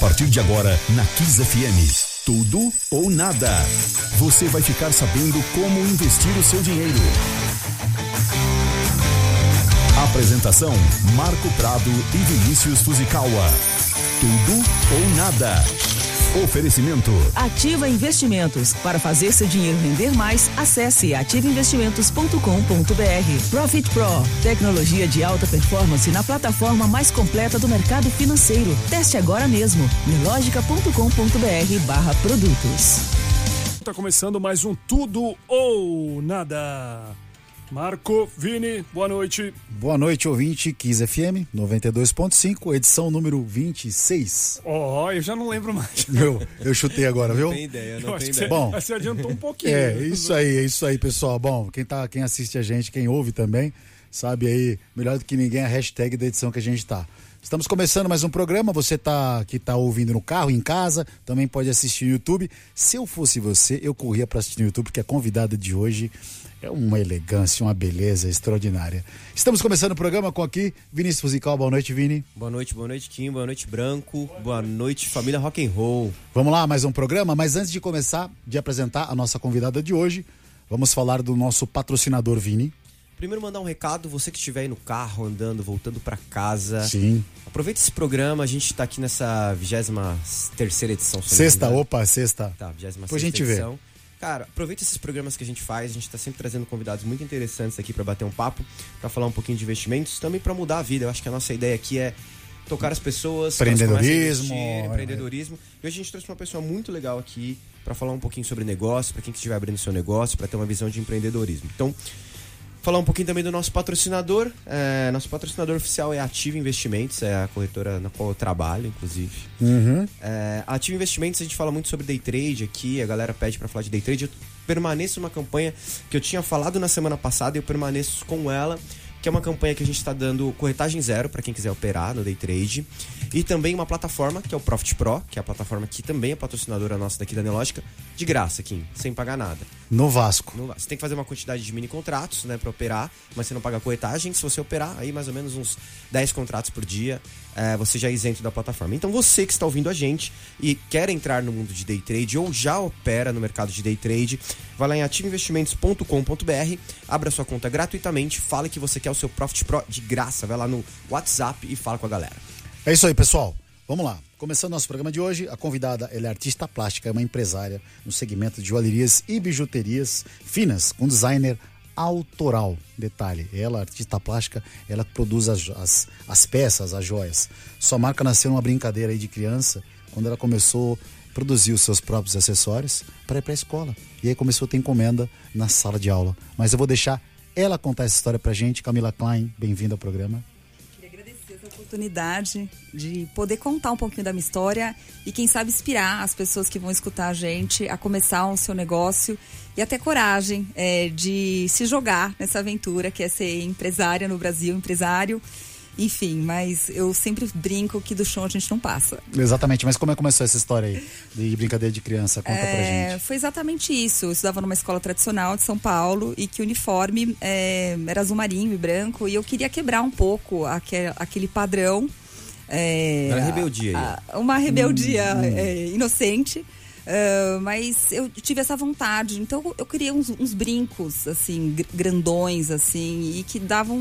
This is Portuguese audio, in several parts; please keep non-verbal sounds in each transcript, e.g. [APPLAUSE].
partir de agora na Kiss FM. Tudo ou nada. Você vai ficar sabendo como investir o seu dinheiro. Apresentação: Marco Prado e Vinícius Fuzikawa. Tudo ou nada. Oferecimento. Ativa Investimentos. Para fazer seu dinheiro render mais, acesse ativainvestimentos.com.br. Profit Pro. Tecnologia de alta performance na plataforma mais completa do mercado financeiro. Teste agora mesmo. Milogica.com.br barra produtos. Tá começando mais um Tudo ou Nada. Marco, Vini, boa noite. Boa noite, ouvinte, Kiss FM 92.5, edição número 26. Ó, oh, eu já não lembro mais. [LAUGHS] Eu, eu chutei agora, viu? Não tem ideia, não tem ideia. Bom, você adiantou um pouquinho. É, isso aí, é isso aí, pessoal. Bom, quem, tá, quem assiste a gente, quem ouve também, sabe aí, melhor do que ninguém, a hashtag da edição que a gente tá. Estamos começando mais um programa. Você tá que tá ouvindo no carro, em casa, também pode assistir no YouTube. Se eu fosse você, eu corria para assistir no YouTube, porque a convidada de hoje é uma elegância, uma beleza extraordinária. Estamos começando o programa com aqui Vinícius Musical. Boa noite, Vini. Boa noite, boa noite, Kim. Boa noite, Branco. Boa noite, família Rock and Roll. Vamos lá, mais um programa. Mas antes de começar, de apresentar a nossa convidada de hoje, vamos falar do nosso patrocinador Vini. Primeiro mandar um recado, você que estiver aí no carro, andando, voltando para casa. Sim. Aproveita esse programa, a gente tá aqui nessa 23 terceira edição. Sexta, opa, sexta. Tá, 26 Depois a gente edição. vê. Cara, aproveita esses programas que a gente faz, a gente tá sempre trazendo convidados muito interessantes aqui para bater um papo, para falar um pouquinho de investimentos, também para mudar a vida. Eu acho que a nossa ideia aqui é tocar as pessoas, Empreendedorismo, investir, empreendedorismo. E hoje a gente trouxe uma pessoa muito legal aqui para falar um pouquinho sobre negócio, para quem que estiver abrindo seu negócio, para ter uma visão de empreendedorismo. Então, falar um pouquinho também do nosso patrocinador. É, nosso patrocinador oficial é Ativa Investimentos, é a corretora na qual eu trabalho, inclusive. Uhum. É, Investimentos, a gente fala muito sobre day trade aqui, a galera pede pra falar de day trade. Eu permaneço numa campanha que eu tinha falado na semana passada e eu permaneço com ela, que é uma campanha que a gente tá dando corretagem zero para quem quiser operar no day trade. E também uma plataforma, que é o Profit Pro, que é a plataforma que também é patrocinadora nossa daqui da Nelógica, de graça, Kim, sem pagar nada. No Vasco. Vai. Você tem que fazer uma quantidade de mini contratos, né, para operar, mas você não paga corretagem. Se você operar aí mais ou menos uns 10 contratos por dia, é, você já é isento da plataforma. Então você que está ouvindo a gente e quer entrar no mundo de day trade ou já opera no mercado de day trade, vai lá em ativainvestimentos.com.br, abra sua conta gratuitamente, fala que você quer o seu Profit Pro de graça, vai lá no WhatsApp e fala com a galera. É isso aí, pessoal. Vamos lá. Começando nosso programa de hoje, a convidada ela é artista plástica, é uma empresária no segmento de joalherias e bijuterias finas, com designer autoral. Detalhe, ela, artista plástica, ela produz as, as, as peças, as joias. Sua marca nasceu numa brincadeira aí de criança, quando ela começou a produzir os seus próprios acessórios para ir para a escola. E aí começou a ter encomenda na sala de aula. Mas eu vou deixar ela contar essa história pra gente. Camila Klein, bem-vinda ao programa. Oportunidade de poder contar um pouquinho da minha história e, quem sabe, inspirar as pessoas que vão escutar a gente a começar o seu negócio e até coragem é, de se jogar nessa aventura que é ser empresária no Brasil, empresário. Enfim, mas eu sempre brinco que do chão a gente não passa. Exatamente, mas como é que começou essa história aí de brincadeira de criança? Conta pra É, gente. foi exatamente isso. Eu estudava numa escola tradicional de São Paulo e que o uniforme é, era azul marinho e branco e eu queria quebrar um pouco aque- aquele padrão. é, Era rebeldia aí. a- uma rebeldia é, inocente. ah, mas eu tive essa vontade, então eu- queria uns, uns brincos assim gr- grandões assim e que davam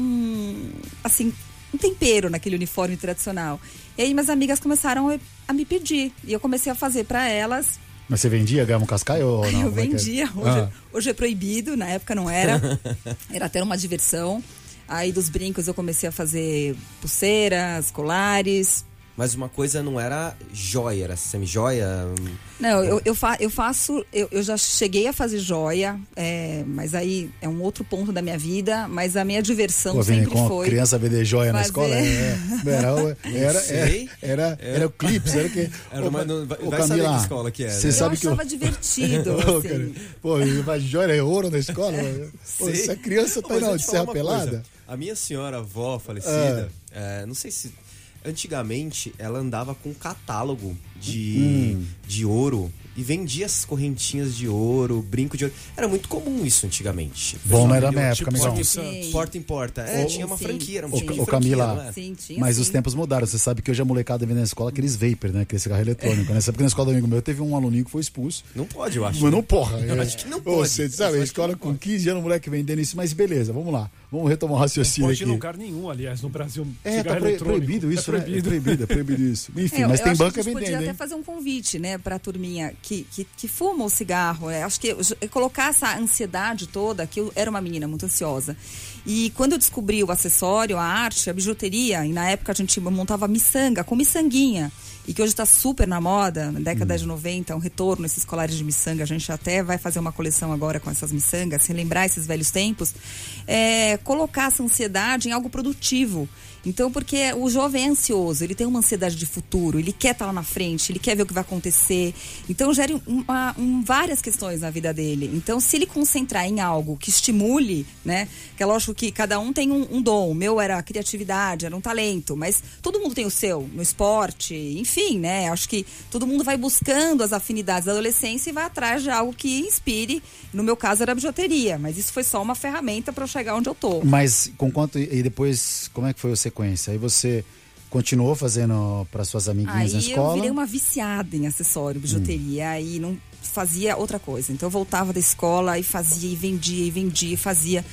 assim um tempero naquele uniforme tradicional. E aí minhas amigas começaram a, me pedir e eu comecei a fazer para elas Mas você vendia, ganhava um cascaio ou [LAUGHS] não? eu é que é? vendia. Hoje, Ah. hoje é proibido, na época não era. [LAUGHS] Era até uma diversão. Aí dos brincos eu comecei a fazer pulseiras, colares. Mas uma coisa não era joia, era semi-joia. Não, eu, eu, fa- eu faço. Eu, eu já cheguei a fazer joia, é, mas aí é um outro ponto da minha vida. Mas a minha diversão Pô, sempre com foi. criança vender joia na fazer- escola? É, é, [LAUGHS] era, era, sei. era, era, era o clips, era o quê? [LAUGHS] Era uma- não- vai- Ô, vai saber Camila, que escola que era, Você né? sabe eu que achava divertido. [LAUGHS] Ô, assim. Pô, mas joia é ouro na escola? Pô, Sei. essa criança tá eu na Serra Pelada? coisa. A minha senhora avó falecida, é, não sei se. Antigamente ela andava com um catálogo de, Hum. de ouro e vendia as correntinhas de ouro, brinco de ouro. Era muito comum isso antigamente. Bom, não era Tipo, minha época, amigão. Porta em Sim. Porta em porta. É, tinha uma sim, franquia, era um tipo de Ô, franquia, Camila, não é? Sim, tinha Mas sim. os tempos mudaram. Você sabe que hoje a molecada vem na escola aqueles vapor, né? Aquele cigarro eletrônico. Nessa época na escola do amigo meu teve um aluninho que foi expulso. Não pode, eu acho. Mas não, porra. Eu é. acho que não pode. Você Eu sabe, a escola que com não 15 anos, o moleque vendendo isso. Mas beleza, vamos lá. Vamos retomar o raciocínio Pode ir em aqui. lugar nenhum, aliás, no Brasil. É, tá pro- proibido isso, é né? É proibido. proibido, é proibido isso. [LAUGHS] Enfim, É, mas tem banca que a gente vendendo, podia hein? até fazer um convite, né, pra turminha que, que, que fuma o cigarro. É, acho que é colocar essa ansiedade toda, que eu era uma menina muito ansiosa. E quando eu descobri o acessório, a arte, a bijuteria, e na época a gente montava miçanga, com miçanguinha, e que hoje está super na moda, na década Hum. de 90, um retorno esses colares de miçanga. A gente até vai fazer uma coleção agora com essas miçangas, sem lembrar esses velhos tempos. É, colocar essa ansiedade em algo produtivo. Então, porque o jovem é ansioso, ele tem uma ansiedade de futuro, ele quer estar lá na frente, ele quer ver o que vai acontecer. Então, gera uma- um- várias questões na vida dele. Então, se ele concentrar em algo que estimule, né? Que é lógico que cada um tem um, um dom. O meu era criatividade, era um talento, mas todo mundo tem o seu, no esporte, enfim, né? Acho que todo mundo vai buscando as afinidades da adolescência e vai atrás de algo que inspire. No meu caso, era a bijuteria, mas isso foi só uma ferramenta para eu chegar onde eu tô. Mas com quanto. E depois, como é que foi a sequência? Aí você continuou fazendo para suas amiguinhas Aí na eu escola? virei uma viciada em acessório, bijuteria, e não fazia outra coisa. Então eu voltava da escola e fazia, e vendia, e vendia, e fazia.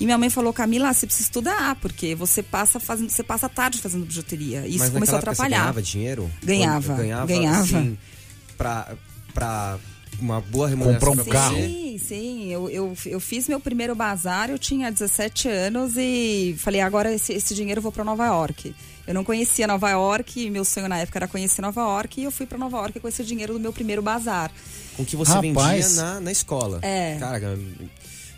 E minha mãe falou, Camila, você precisa estudar, porque você passa fazendo, você passa a tarde fazendo bijuteria. E isso Mas começou a atrapalhar. Você ganhava dinheiro? Ganhava, Ganhava, ganhava. assim, pra, pra uma boa remuneração Comprou um pra carro. Sim, sim. Eu, eu, eu fiz meu primeiro bazar, eu tinha 17 anos e falei, agora esse, esse dinheiro eu vou para Nova York. Eu não conhecia Nova York, e meu sonho na época era conhecer Nova York, e eu fui para Nova York com esse dinheiro do meu primeiro bazar. Com que você Rapaz. vendia na, na escola. É. Cara,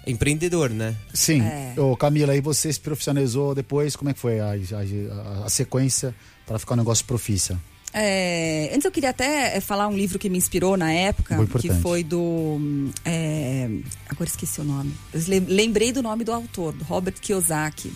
empreendedor, né? Sim. É. Ô, Camila, aí você se profissionalizou depois, como é que foi a, a- a- a sequência para ficar um negócio profícia? É, antes eu queria até é, falar um livro que me inspirou na época, que foi do. é, agora esqueci o nome. Eu lembrei do nome do autor, do Robert Kiyosaki.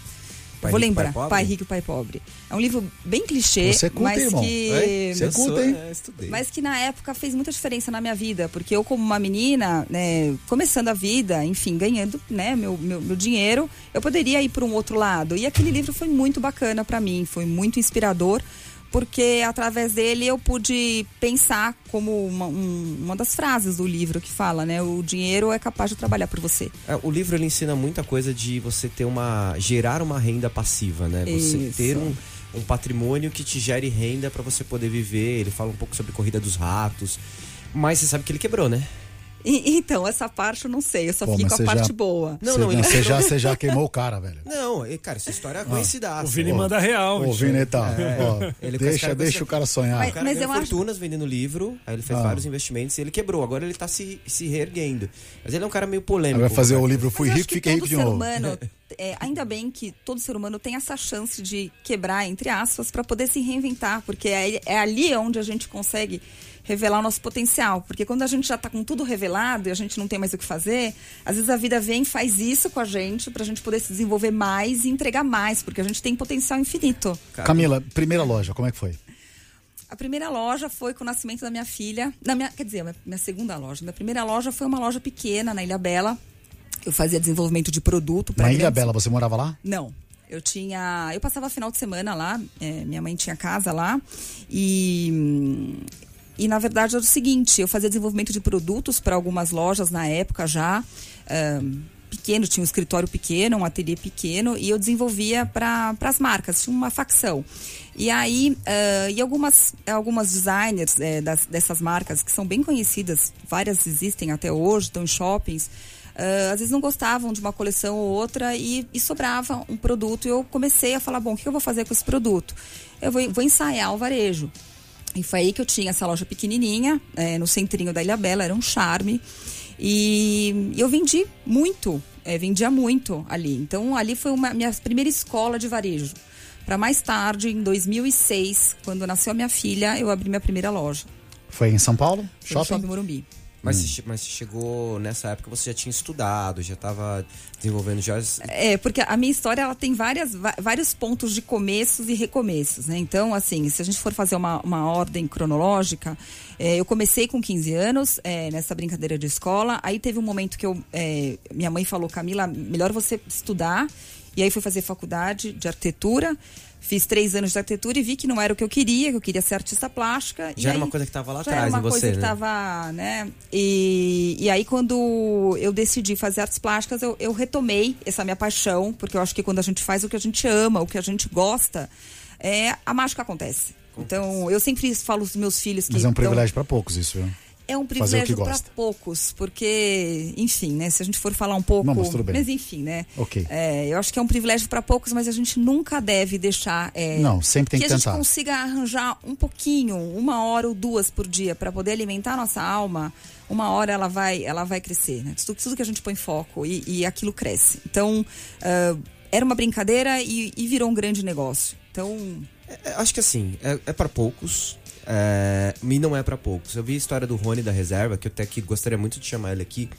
Pai Vou Rico, lembrar, Pai? Pai Rico e Pai Pobre. É um livro bem clichê, Você é mas irmão. que. Você é sou, hein? é. Mas que na época fez muita diferença na minha vida, porque eu, como uma menina, né, começando a vida, enfim, ganhando né, meu, meu, meu dinheiro, eu poderia ir para um outro lado. E aquele livro foi muito bacana para mim, foi muito inspirador, porque através dele eu pude pensar como uma, um- uma das frases do livro que fala, né? O dinheiro é capaz de trabalhar por você. É, o livro ele ensina muita coisa de você ter uma. gerar uma renda passiva, né? Você Isso. ter um, um patrimônio que te gere renda para você poder viver. Ele fala um pouco sobre corrida dos ratos. Mas você sabe que ele quebrou, né? E- então, essa parte eu não sei, eu só Pô, mas com a parte já- boa. Não, você, não, você, já, você já queimou o cara, velho. Não, e, cara, essa história é conhecida. O Vini manda real. Bicho. Vineta, ó, É. Ele com deixa, cara- deixa o cara sonhar. Mas- O cara ganhou eu acho- fortunas vendendo livro, aí ele fez Ah. vários investimentos e ele quebrou. Agora ele tá se, se reerguendo. Mas ele é um cara meio polêmico. Aí vai fazer o livro Fui Mas Rico, Fiquei Rico de novo. humano, é, ainda bem que todo ser humano tem essa chance de quebrar, entre aspas, para poder se reinventar, porque é, é ali onde a gente consegue revelar o nosso potencial. Porque quando a gente já tá com tudo revelado e a gente não tem mais o que fazer, às vezes a vida vem e faz isso com a gente pra gente poder se desenvolver mais e entregar mais, porque a gente tem potencial infinito. Camila, primeira loja, como é que foi? A primeira loja foi com o nascimento da minha filha. Na minha, quer dizer, a minha, minha segunda loja. Minha primeira loja foi uma loja pequena na Ilha Bela. Eu fazia desenvolvimento de produto para Na Ilha Bela, você morava lá? Não. Eu tinha. Eu passava final de semana lá, é, minha mãe tinha casa lá. E. E na verdade era o seguinte: eu fazia desenvolvimento de produtos para algumas lojas na época já. ahn, pequeno, tinha um escritório pequeno, um ateliê pequeno, e eu desenvolvia para as marcas, tinha uma facção. E aí, ah, e algumas, algumas designers eh, das, dessas marcas, que são bem conhecidas, várias existem até hoje, estão em shoppings, ah, às vezes não gostavam de uma coleção ou outra e, e sobrava um produto. E eu comecei a falar: bom, o que eu vou fazer com esse produto? Eu vou, vou ensaiar o varejo. E foi aí que eu tinha essa loja pequenininha, eh, no centrinho da Ilha Bela, era um charme. E eu vendi muito, eh, vendia muito ali. Então ali foi uma minha primeira escola de varejo. Para mais tarde, em 2006, quando nasceu a minha filha, eu abri minha primeira loja. Foi em São Paulo? Foi Shopping? Shopping Morumbi. Mas, você, che- mas você chegou nessa época, você já tinha estudado, já estava desenvolvendo já. É, porque a minha história ela tem várias, vários pontos de começos e recomeços, né? Então, assim, se a gente for fazer uma, uma ordem cronológica, é, eu comecei com 15 anos é, nessa brincadeira de escola. Aí teve um momento que eu, é, minha mãe falou, Camila, melhor você estudar. E aí fui fazer faculdade de arquitetura. Fiz três anos de arquitetura e vi que não era o que eu queria, que eu queria ser artista plástica. E Já era aí- uma coisa que tava lá já atrás era uma você, coisa que né? tava, né? E, e aí, quando eu decidi fazer artes plásticas, eu, eu retomei essa minha paixão, porque eu acho que quando a gente faz o que a gente ama, o que a gente gosta, é, a mágica acontece. Então, eu sempre falo aos meus filhos que. Mas é um privilégio pra poucos isso, viu? É um que privilégio para poucos, porque, enfim, né? Se a gente for falar um pouco. Não, mas tudo bem. enfim, né? Ok. É, eu acho que é um privilégio para poucos, mas a gente nunca deve deixar. é, Não, sempre tem que a gente tentar. consiga arranjar um pouquinho, uma hora ou duas por dia, para poder alimentar a nossa alma. Uma hora ela vai, ela vai crescer, né? Tudo, tudo que a gente põe foco e, e aquilo cresce. Então, ah, era uma brincadeira e, e virou um grande negócio. Então, É, acho que assim, é, é para poucos. É, e não é pra poucos. Eu vi a história do Rony da reserva, que eu até que gostaria muito de chamar ele aqui.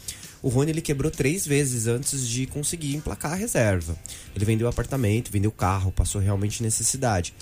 O Rony ele quebrou três vezes antes de conseguir emplacar a reserva. Ele vendeu apartamento, vendeu carro, passou realmente necessidade.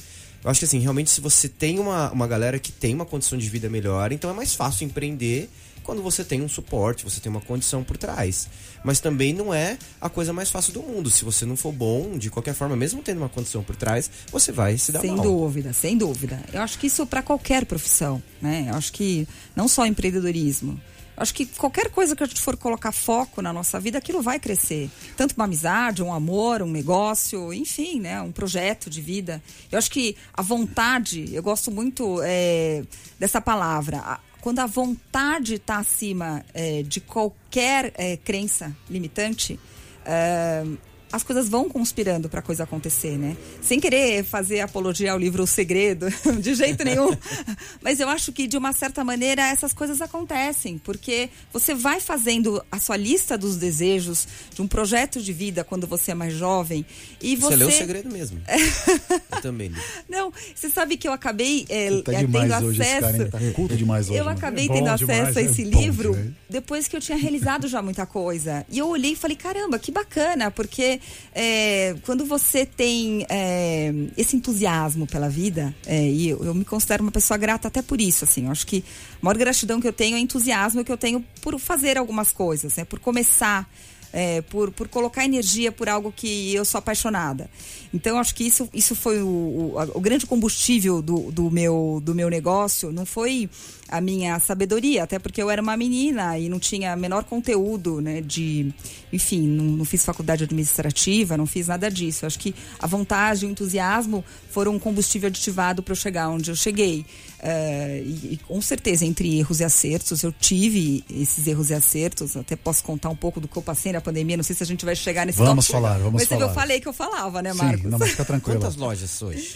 Eu acho que assim, realmente se você tem uma, uma galera que tem uma condição de vida melhor, então é mais fácil empreender quando você tem um suporte, você tem uma condição por trás. Mas também não é a coisa mais fácil do mundo. Se você não for bom, de qualquer forma, mesmo tendo uma condição por trás, você vai se dar sem mal. dúvida, sem dúvida. Eu acho que isso para qualquer profissão, né? Eu acho que não só empreendedorismo. Eu acho que qualquer coisa que a gente for colocar foco na nossa vida, aquilo vai crescer. Tanto uma amizade, um amor, um negócio, enfim, né? Um projeto de vida. Eu acho que a vontade, eu gosto muito é, dessa palavra. Quando a vontade está acima é, de qualquer é, crença limitante, é, as coisas vão conspirando para a coisa acontecer, né? Sem querer fazer apologia ao livro O Segredo, [LAUGHS] de jeito nenhum. [LAUGHS] Mas eu acho que, de uma certa maneira, essas coisas acontecem, porque você vai fazendo a sua lista dos desejos de um projeto de vida quando você é mais jovem e Você você. leu o segredo mesmo. [LAUGHS] eu também li. Não, você sabe que eu acabei é, Tá é, tendo acesso. cara? Tá culto demais hoje. Eu né? acabei É tendo demais, acesso a né? esse Bom livro demais. depois que eu tinha realizado já muita coisa. E eu olhei e falei, caramba, que bacana, porque é, quando você tem é, esse entusiasmo pela vida, é, e eu, eu me considero uma pessoa grata até por isso, assim, eu acho que a maior gratidão que eu tenho é o entusiasmo que eu tenho por fazer algumas coisas, né, por começar. é, por, por colocar energia por algo que eu sou apaixonada. Então, acho que isso, isso foi o, o, o grande combustível do, do, meu, do meu negócio. Não foi a minha sabedoria, até porque eu era uma menina e não tinha menor conteúdo, né? De, enfim, não, não fiz faculdade administrativa, não fiz nada disso. Eu acho que a vontade, o entusiasmo foram um combustível aditivado para eu chegar onde eu cheguei. Eh, e, e com certeza, entre erros e acertos, eu tive esses erros e acertos. Até posso contar um pouco do que eu passei na pandemia. Não sei se a gente vai chegar nesse Vamos tópico. falar, vamos Mas falar. eu falei que eu falava, né, Sim, Marcos? não, mas fica tranquilo. Quantas lojas hoje?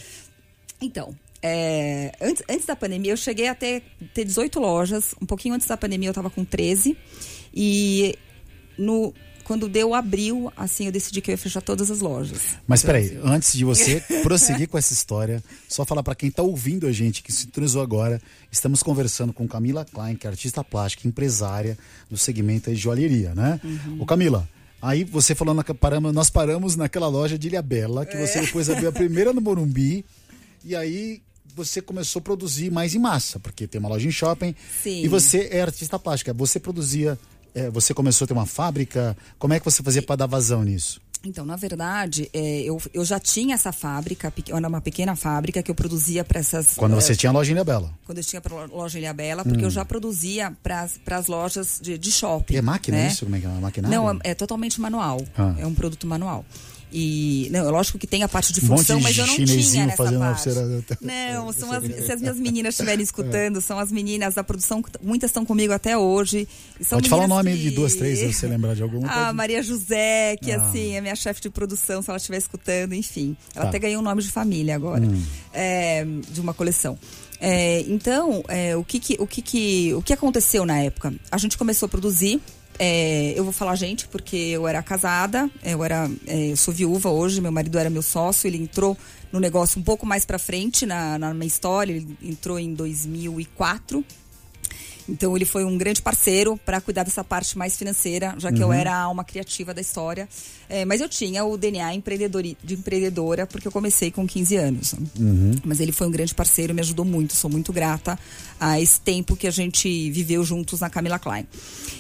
Então, é, antes, antes da pandemia, eu cheguei a ter, ter 18 lojas. Um pouquinho antes da pandemia, eu estava com 13. E no, quando deu abril, assim, eu decidi que eu ia fechar todas as lojas. Mas peraí, antes de você prosseguir com essa história, só falar pra quem tá ouvindo a gente, que se sintonizou agora, estamos conversando com Camila Klein, que é artista plástica, empresária do segmento de joalheria, né? Uhum. Ô Camila, aí você falando, na- paramos, nós paramos naquela loja de Ilhabela, que É. você depois abriu a primeira no Morumbi, e aí você começou a produzir mais em massa, porque tem uma loja em shopping, Sim. e você é artista plástica, você produzia... é, você começou a ter uma fábrica, como é que você fazia para dar vazão nisso? Então, na verdade, é, eu, eu já tinha essa fábrica, era uma pequena fábrica que eu produzia para essas. Quando você tinha a loja em Ilhabela. Quando eu tinha pra loja Ilha Bela, porque eu já produzia para as lojas de, de shopping. Hum. É máquina né? isso? Como é que é? Maquinário? Não, é, é totalmente manual. Ah. É um produto manual. E, não, é lógico que tem a parte de Um função, de mas eu não tinha nessa parte. Não, são as, se as minhas [LAUGHS] meninas estiverem escutando, são as meninas da produção, muitas estão comigo até hoje. São Pode falar o nome que- de duas, três, se você lembrar de alguma. Ah, pode- Maria José, que Ah. assim, é minha chefe de produção, se ela estiver escutando, enfim. Ela Tá. até ganhou um nome de família agora, é, de uma coleção. É, então, é, o, que, que- o, que, que- o que aconteceu na época? A gente começou a produzir. É, eu vou falar gente, porque eu era casada, eu era, é, eu sou viúva hoje, meu marido era meu sócio, ele entrou no negócio um pouco mais pra frente na, na minha história, ele entrou em 2004. Então ele foi um grande parceiro para cuidar dessa parte mais financeira, já que eu era a alma criativa da história. É, mas eu tinha o DNA empreendedori- de empreendedora, porque eu comecei com 15 anos. Mas ele foi um grande parceiro, me ajudou muito, sou muito grata a esse tempo que a gente viveu juntos na Camila Klein.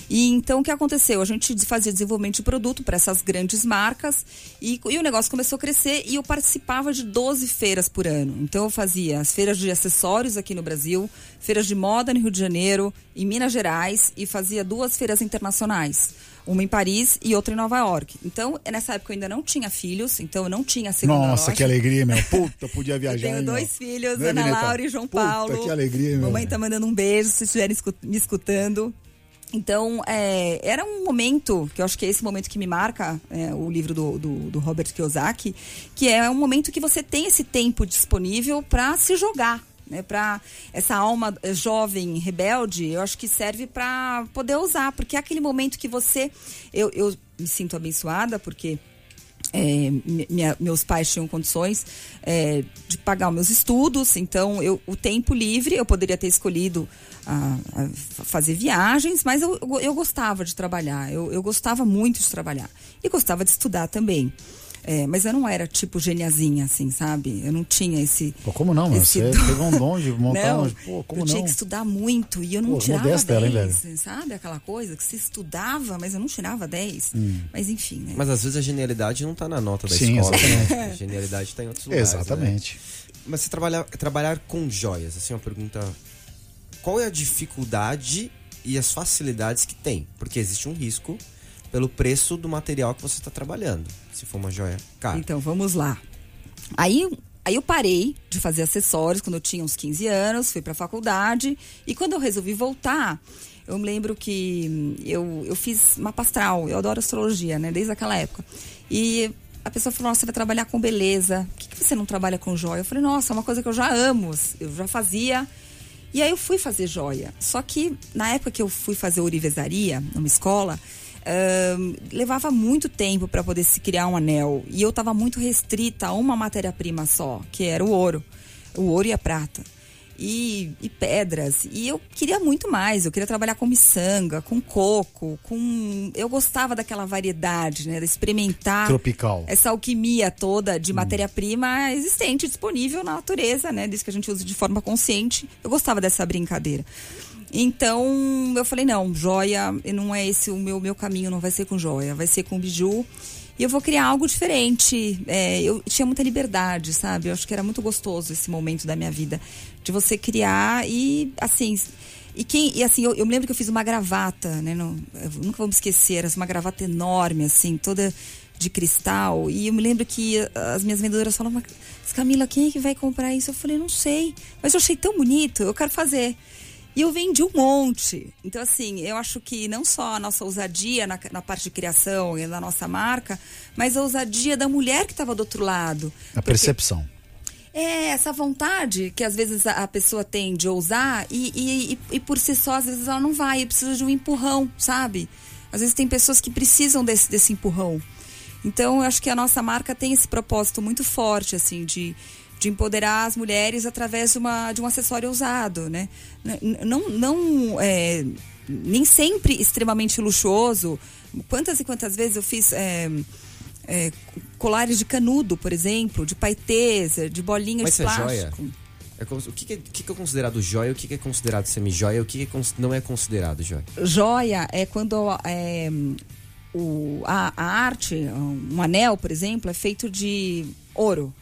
E então o que aconteceu? A gente fazia desenvolvimento de produto para essas grandes marcas e, e o negócio começou a crescer e eu participava de 12 feiras por ano. Então eu fazia as feiras de acessórios aqui no Brasil, feiras de moda no Rio de Janeiro, em Minas Gerais e fazia duas feiras internacionais. Uma em Paris e outra em Nova York. Então, nessa época eu ainda não tinha filhos, então eu não tinha segunda Nossa, loja. que alegria, meu. Puta, podia [LAUGHS] Eu viajar. tenho hein, meu? dois filhos, Né, Ana Vineta? Laura e João Puta, Paulo. que alegria, meu. Mamãe tá mandando um beijo se estiverem me escutando. Então, é, era um momento, que eu acho que é esse momento que me marca é, o livro do, do, do Robert Kiyosaki, que é um momento que você tem esse tempo disponível para se jogar. Né, para essa alma jovem, rebelde, eu acho que serve para poder usar, porque é aquele momento que você. Eu, eu me sinto abençoada, porque é, mi- minha- meus pais tinham condições é, de pagar os meus estudos, então eu, o tempo livre eu poderia ter escolhido a- a fa- fazer viagens, mas eu, eu gostava de trabalhar, eu, eu gostava muito de trabalhar e gostava de estudar também. É, mas eu não era tipo geniazinha, assim, sabe? Eu não tinha esse. Pô, como não, esse Você dom. pegou um dom de [LAUGHS] montar Não, um... Pô, como eu não? tinha que estudar muito e eu não Pô, tirava modesta 10, ela, hein, velho? sabe? Aquela coisa que se estudava, mas eu não tirava 10. Hum. Mas enfim, né? Mas às vezes a genialidade não tá na nota da Sim, escola. exatamente. Né? A genialidade tá em outros lugares. né? Exatamente. Mas você trabalhar, trabalhar com joias, assim, uma pergunta. Qual é a dificuldade e as facilidades que tem? Porque existe um risco pelo preço do material que você está trabalhando. Se for uma joia cara. Então, vamos lá. Aí, aí eu parei de fazer acessórios quando eu tinha uns 15 anos, fui pra faculdade. E quando eu resolvi voltar, eu me lembro que hum, eu, eu fiz mapa astral. Eu adoro astrologia, né? Desde aquela época. E a pessoa falou, nossa, você vai trabalhar com beleza. Por que, que você não trabalha com joia? Eu falei, nossa, é uma coisa que eu já amo. Eu já fazia. E aí eu fui fazer joia. Só que na época que eu fui fazer ourivesaria, numa escola, levava muito tempo para poder se criar um anel. E eu estava muito restrita a uma matéria-prima só, que era o ouro. O ouro e a prata. E, e pedras. E eu queria muito mais. Eu queria trabalhar com miçanga, com coco, com. Eu gostava daquela variedade, né? De experimentar Tropical. essa alquimia toda Hum. de matéria-prima existente, disponível na natureza, né? Diz que a gente usa de forma consciente. Eu gostava dessa brincadeira. Então, eu falei, não, joia, não é esse o meu, meu caminho, não vai ser com joia, vai ser com biju. E eu vou criar algo diferente. É, eu tinha muita liberdade, sabe? Eu acho que era muito gostoso esse momento da minha vida. De você criar e, assim... E, quem, e assim, eu, eu me lembro que eu fiz uma gravata, né? Não, nunca vou me esquecer, uma gravata enorme, assim, toda de cristal. E eu me lembro que as minhas vendedoras falavam, "Mas, Camila, quem é que vai comprar isso? Eu falei, não sei. Mas eu achei tão bonito, eu quero fazer. E eu vendi um monte. Então, assim, eu acho que não só a nossa ousadia na, na parte de criação e na nossa marca, mas a ousadia da mulher que estava do outro lado. A Porque- percepção. é, essa vontade que às vezes a, pessoa tem de ousar e, e, e, e por si só, às vezes ela não vai, precisa de um empurrão, sabe? Às vezes tem pessoas que precisam desse, desse empurrão. Então, eu acho que a nossa marca tem esse propósito muito forte, assim, de, de empoderar as mulheres através de, uma, de um acessório ousado, né? Não, não é, nem sempre extremamente luxuoso. Quantas e quantas vezes eu fiz é, é, colares de canudo, por exemplo, de paetês, de bolinhas Mas de é plástico. É como- o que, é, o que é considerado joia, o que, é considerado semi-joia, o que, é não é considerado joia? Joia é quando é, o, a, a arte, um anel, por exemplo, é feito de ouro.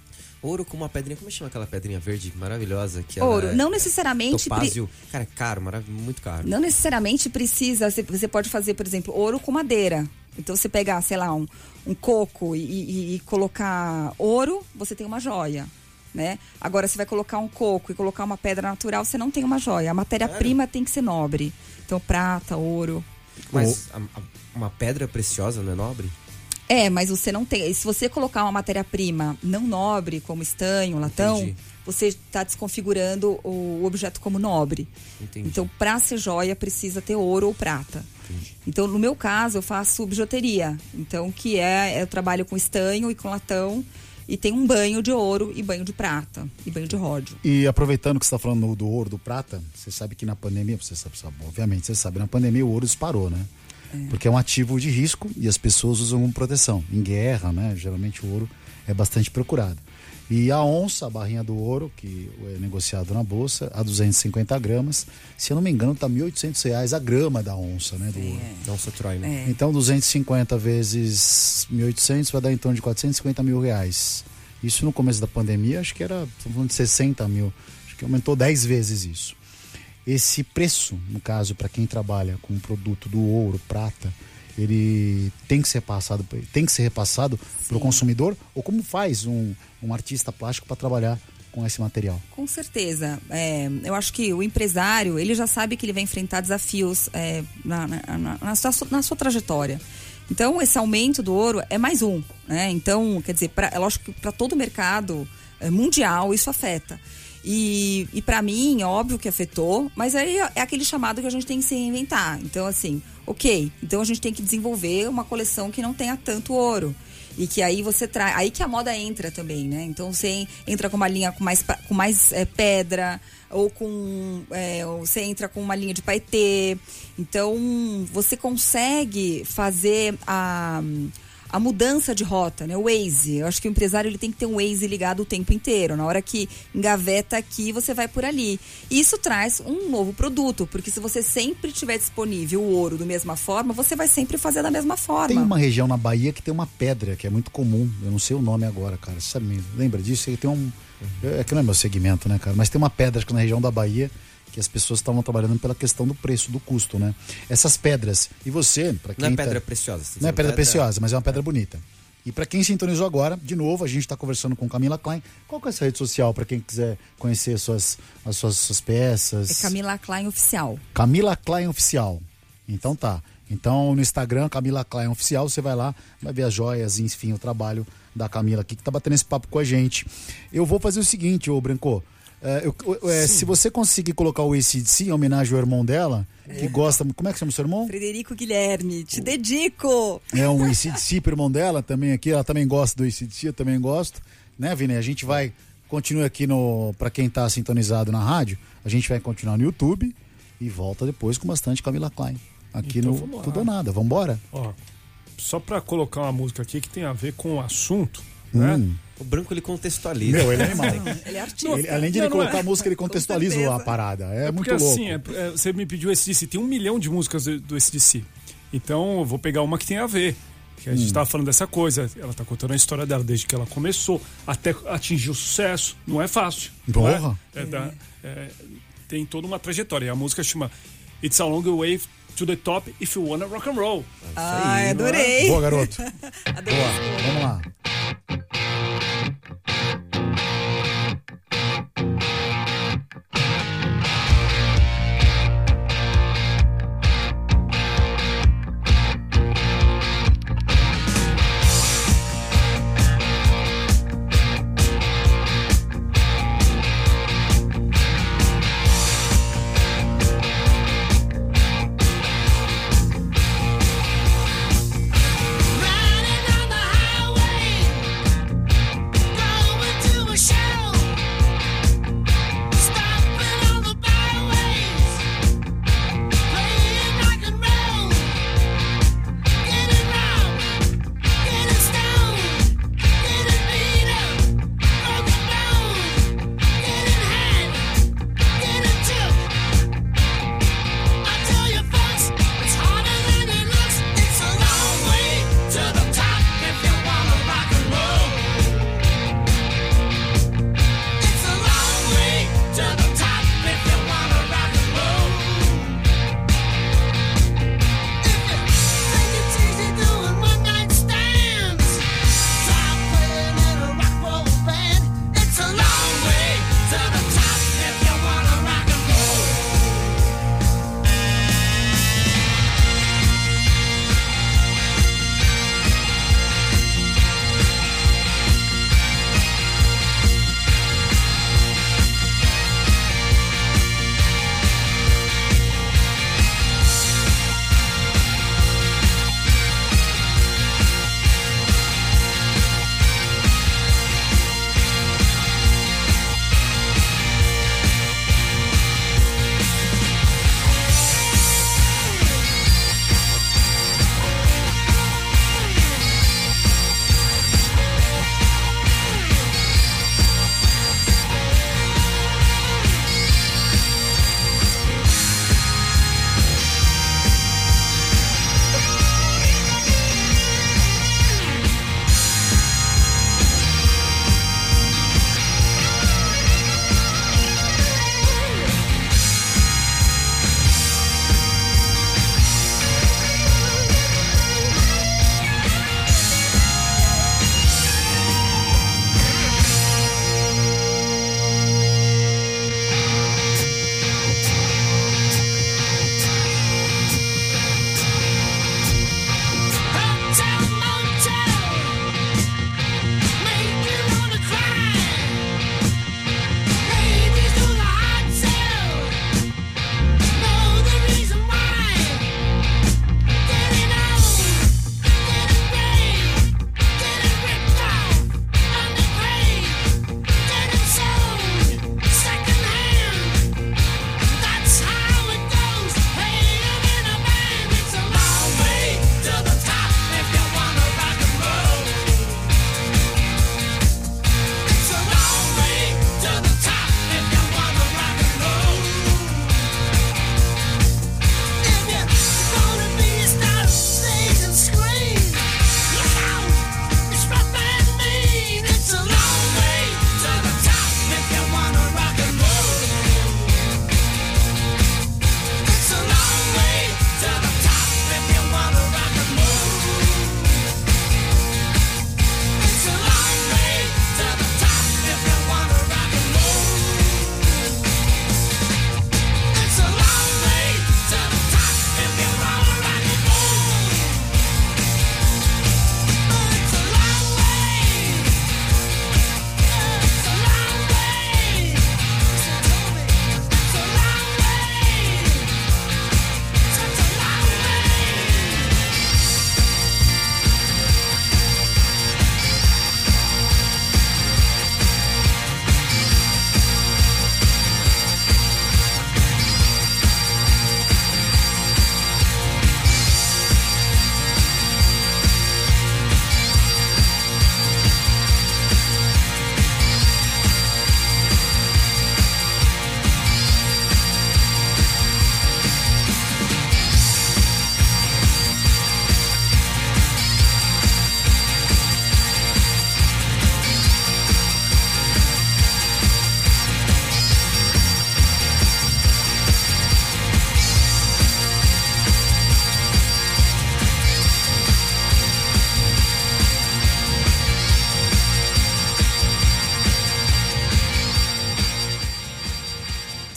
Ouro com uma pedrinha, como chama aquela pedrinha verde maravilhosa? Que Ouro. é- Não é necessariamente. pre- Topázio. Cara, é caro, muito caro. Não necessariamente precisa. Você, pode fazer, por exemplo, ouro com madeira. Então, você pegar, sei lá, um, um coco e, e- e colocar ouro, você tem uma joia. Né? Agora, você vai colocar um coco e colocar uma pedra natural, você não tem uma joia. A matéria-prima tem que ser nobre. Então, prata, ouro. Mas a- a- uma pedra preciosa não é nobre? É, mas você não tem. Se você colocar uma matéria-prima não nobre, como estanho, latão, Entendi. você está desconfigurando o objeto como nobre. Entendi. Então, para ser joia, precisa ter ouro ou prata. Entendi. Então, no meu caso, eu faço bijuteria. Então, que é, eu trabalho com estanho e com latão. e tem um banho de ouro e banho de prata e banho de ródio. E aproveitando que você está falando do ouro, do prata, você sabe que na pandemia, você sabe, sabe, obviamente você sabe, na pandemia o ouro disparou, né? Porque é um ativo de risco e as pessoas usam como proteção. Em guerra, né? Geralmente o ouro é bastante procurado. E a onça, a barrinha do ouro, que é negociado na bolsa, a 250 gramas, se eu não me engano, tá 1.800 reais a grama da onça, né? Do ouro. Nossa, Troy, né? É. Então, 250 vezes 1.800 vai dar em torno de 450 mil reais. Isso no começo da pandemia, acho que era, estamos falando de 60 mil. Acho que aumentou 10 vezes isso. Esse preço, no caso, para quem trabalha com o produto do ouro, prata, ele tem que ser passado, tem que ser repassado para o consumidor? Ou como faz um, um artista plástico para trabalhar com esse material? Com certeza. É, eu acho que o empresário, ele já sabe que ele vai enfrentar desafios é, na, na, na, na sua, na sua trajetória. Então, esse aumento do ouro é mais um. Né? Então, quer dizer, pra, é lógico que para todo o mercado é, mundial isso afeta. E, e para mim, é óbvio que afetou, mas aí é aquele chamado que a gente tem que se reinventar. Então, assim, ok, então a gente tem que desenvolver uma coleção que não tenha tanto ouro. E que aí você traz. Aí que a moda entra também, né? Então você entra com uma linha com mais, com mais é, pedra, ou com. é, ou você entra com uma linha de paetê. Então você consegue fazer a. A mudança de rota, né? O Waze. Eu acho que o empresário ele tem que ter um Waze ligado o tempo inteiro. Na hora que engaveta aqui, você vai por ali. Isso traz um novo produto, porque se você sempre tiver disponível o ouro da mesma forma, você vai sempre fazer da mesma forma. Tem uma região na Bahia que tem uma pedra que é muito comum. Eu não sei o nome agora, cara. Você sabe, lembra disso? Tem um. É que não é meu segmento, né, cara? Mas tem uma pedra acho que na região da Bahia que as pessoas estavam trabalhando pela questão do preço, do custo, né? Essas pedras. E você, para quem Não é tá- pedra preciosa. você tá Não é dizendo, pedra preciosa, mas é uma pedra bonita. E para quem sintonizou agora, de novo, a gente está conversando com Camila Klein. Qual que é essa rede social para quem quiser conhecer suas, as suas, suas peças? É Camila Klein Oficial. Camila Klein Oficial. Então tá. Então no Instagram, Camila Klein Oficial, você vai lá, vai ver as joias, enfim, o trabalho da Camila aqui, que tá batendo esse papo com a gente. Eu vou fazer o seguinte, ô Branco. É, eu- é, se você conseguir colocar o ACDC em homenagem ao irmão dela, que gosta. Como é que chama o seu irmão? Frederico Guilherme, te dedico! É um ACDC pro irmão dela também aqui. Ela também gosta do ACDC, eu também gosto. Né, Vini? A gente vai. Continua aqui no. Pra quem tá sintonizado na rádio, a gente vai continuar no YouTube e volta depois com bastante Camila Klein. Aqui Então, no. Tudo ou Nada. Vambora? Ó, só pra colocar uma música aqui que tem a ver com o assunto, né? Hum. O branco ele contextualiza. Meu, ele é animal. Ele é artista. Ele- além de Não, ele não é. colocar a música, ele contextualiza a parada. É, É muito porque louco. assim, é- é, você me pediu SDC, tem um milhão de músicas do, do SDC. Então eu vou pegar uma que tem a ver. Que a gente Hum. tava falando dessa coisa. Ela tá contando a história dela desde que ela começou até atingir o sucesso. Não é fácil. é? Porra. É da- é, tem toda uma trajetória. E a música chama It's a Long Way to the Top If You Wanna Rock and Roll. Ai, adorei. Boa, garoto. [LAUGHS] Adorei. Boa. Vamos lá.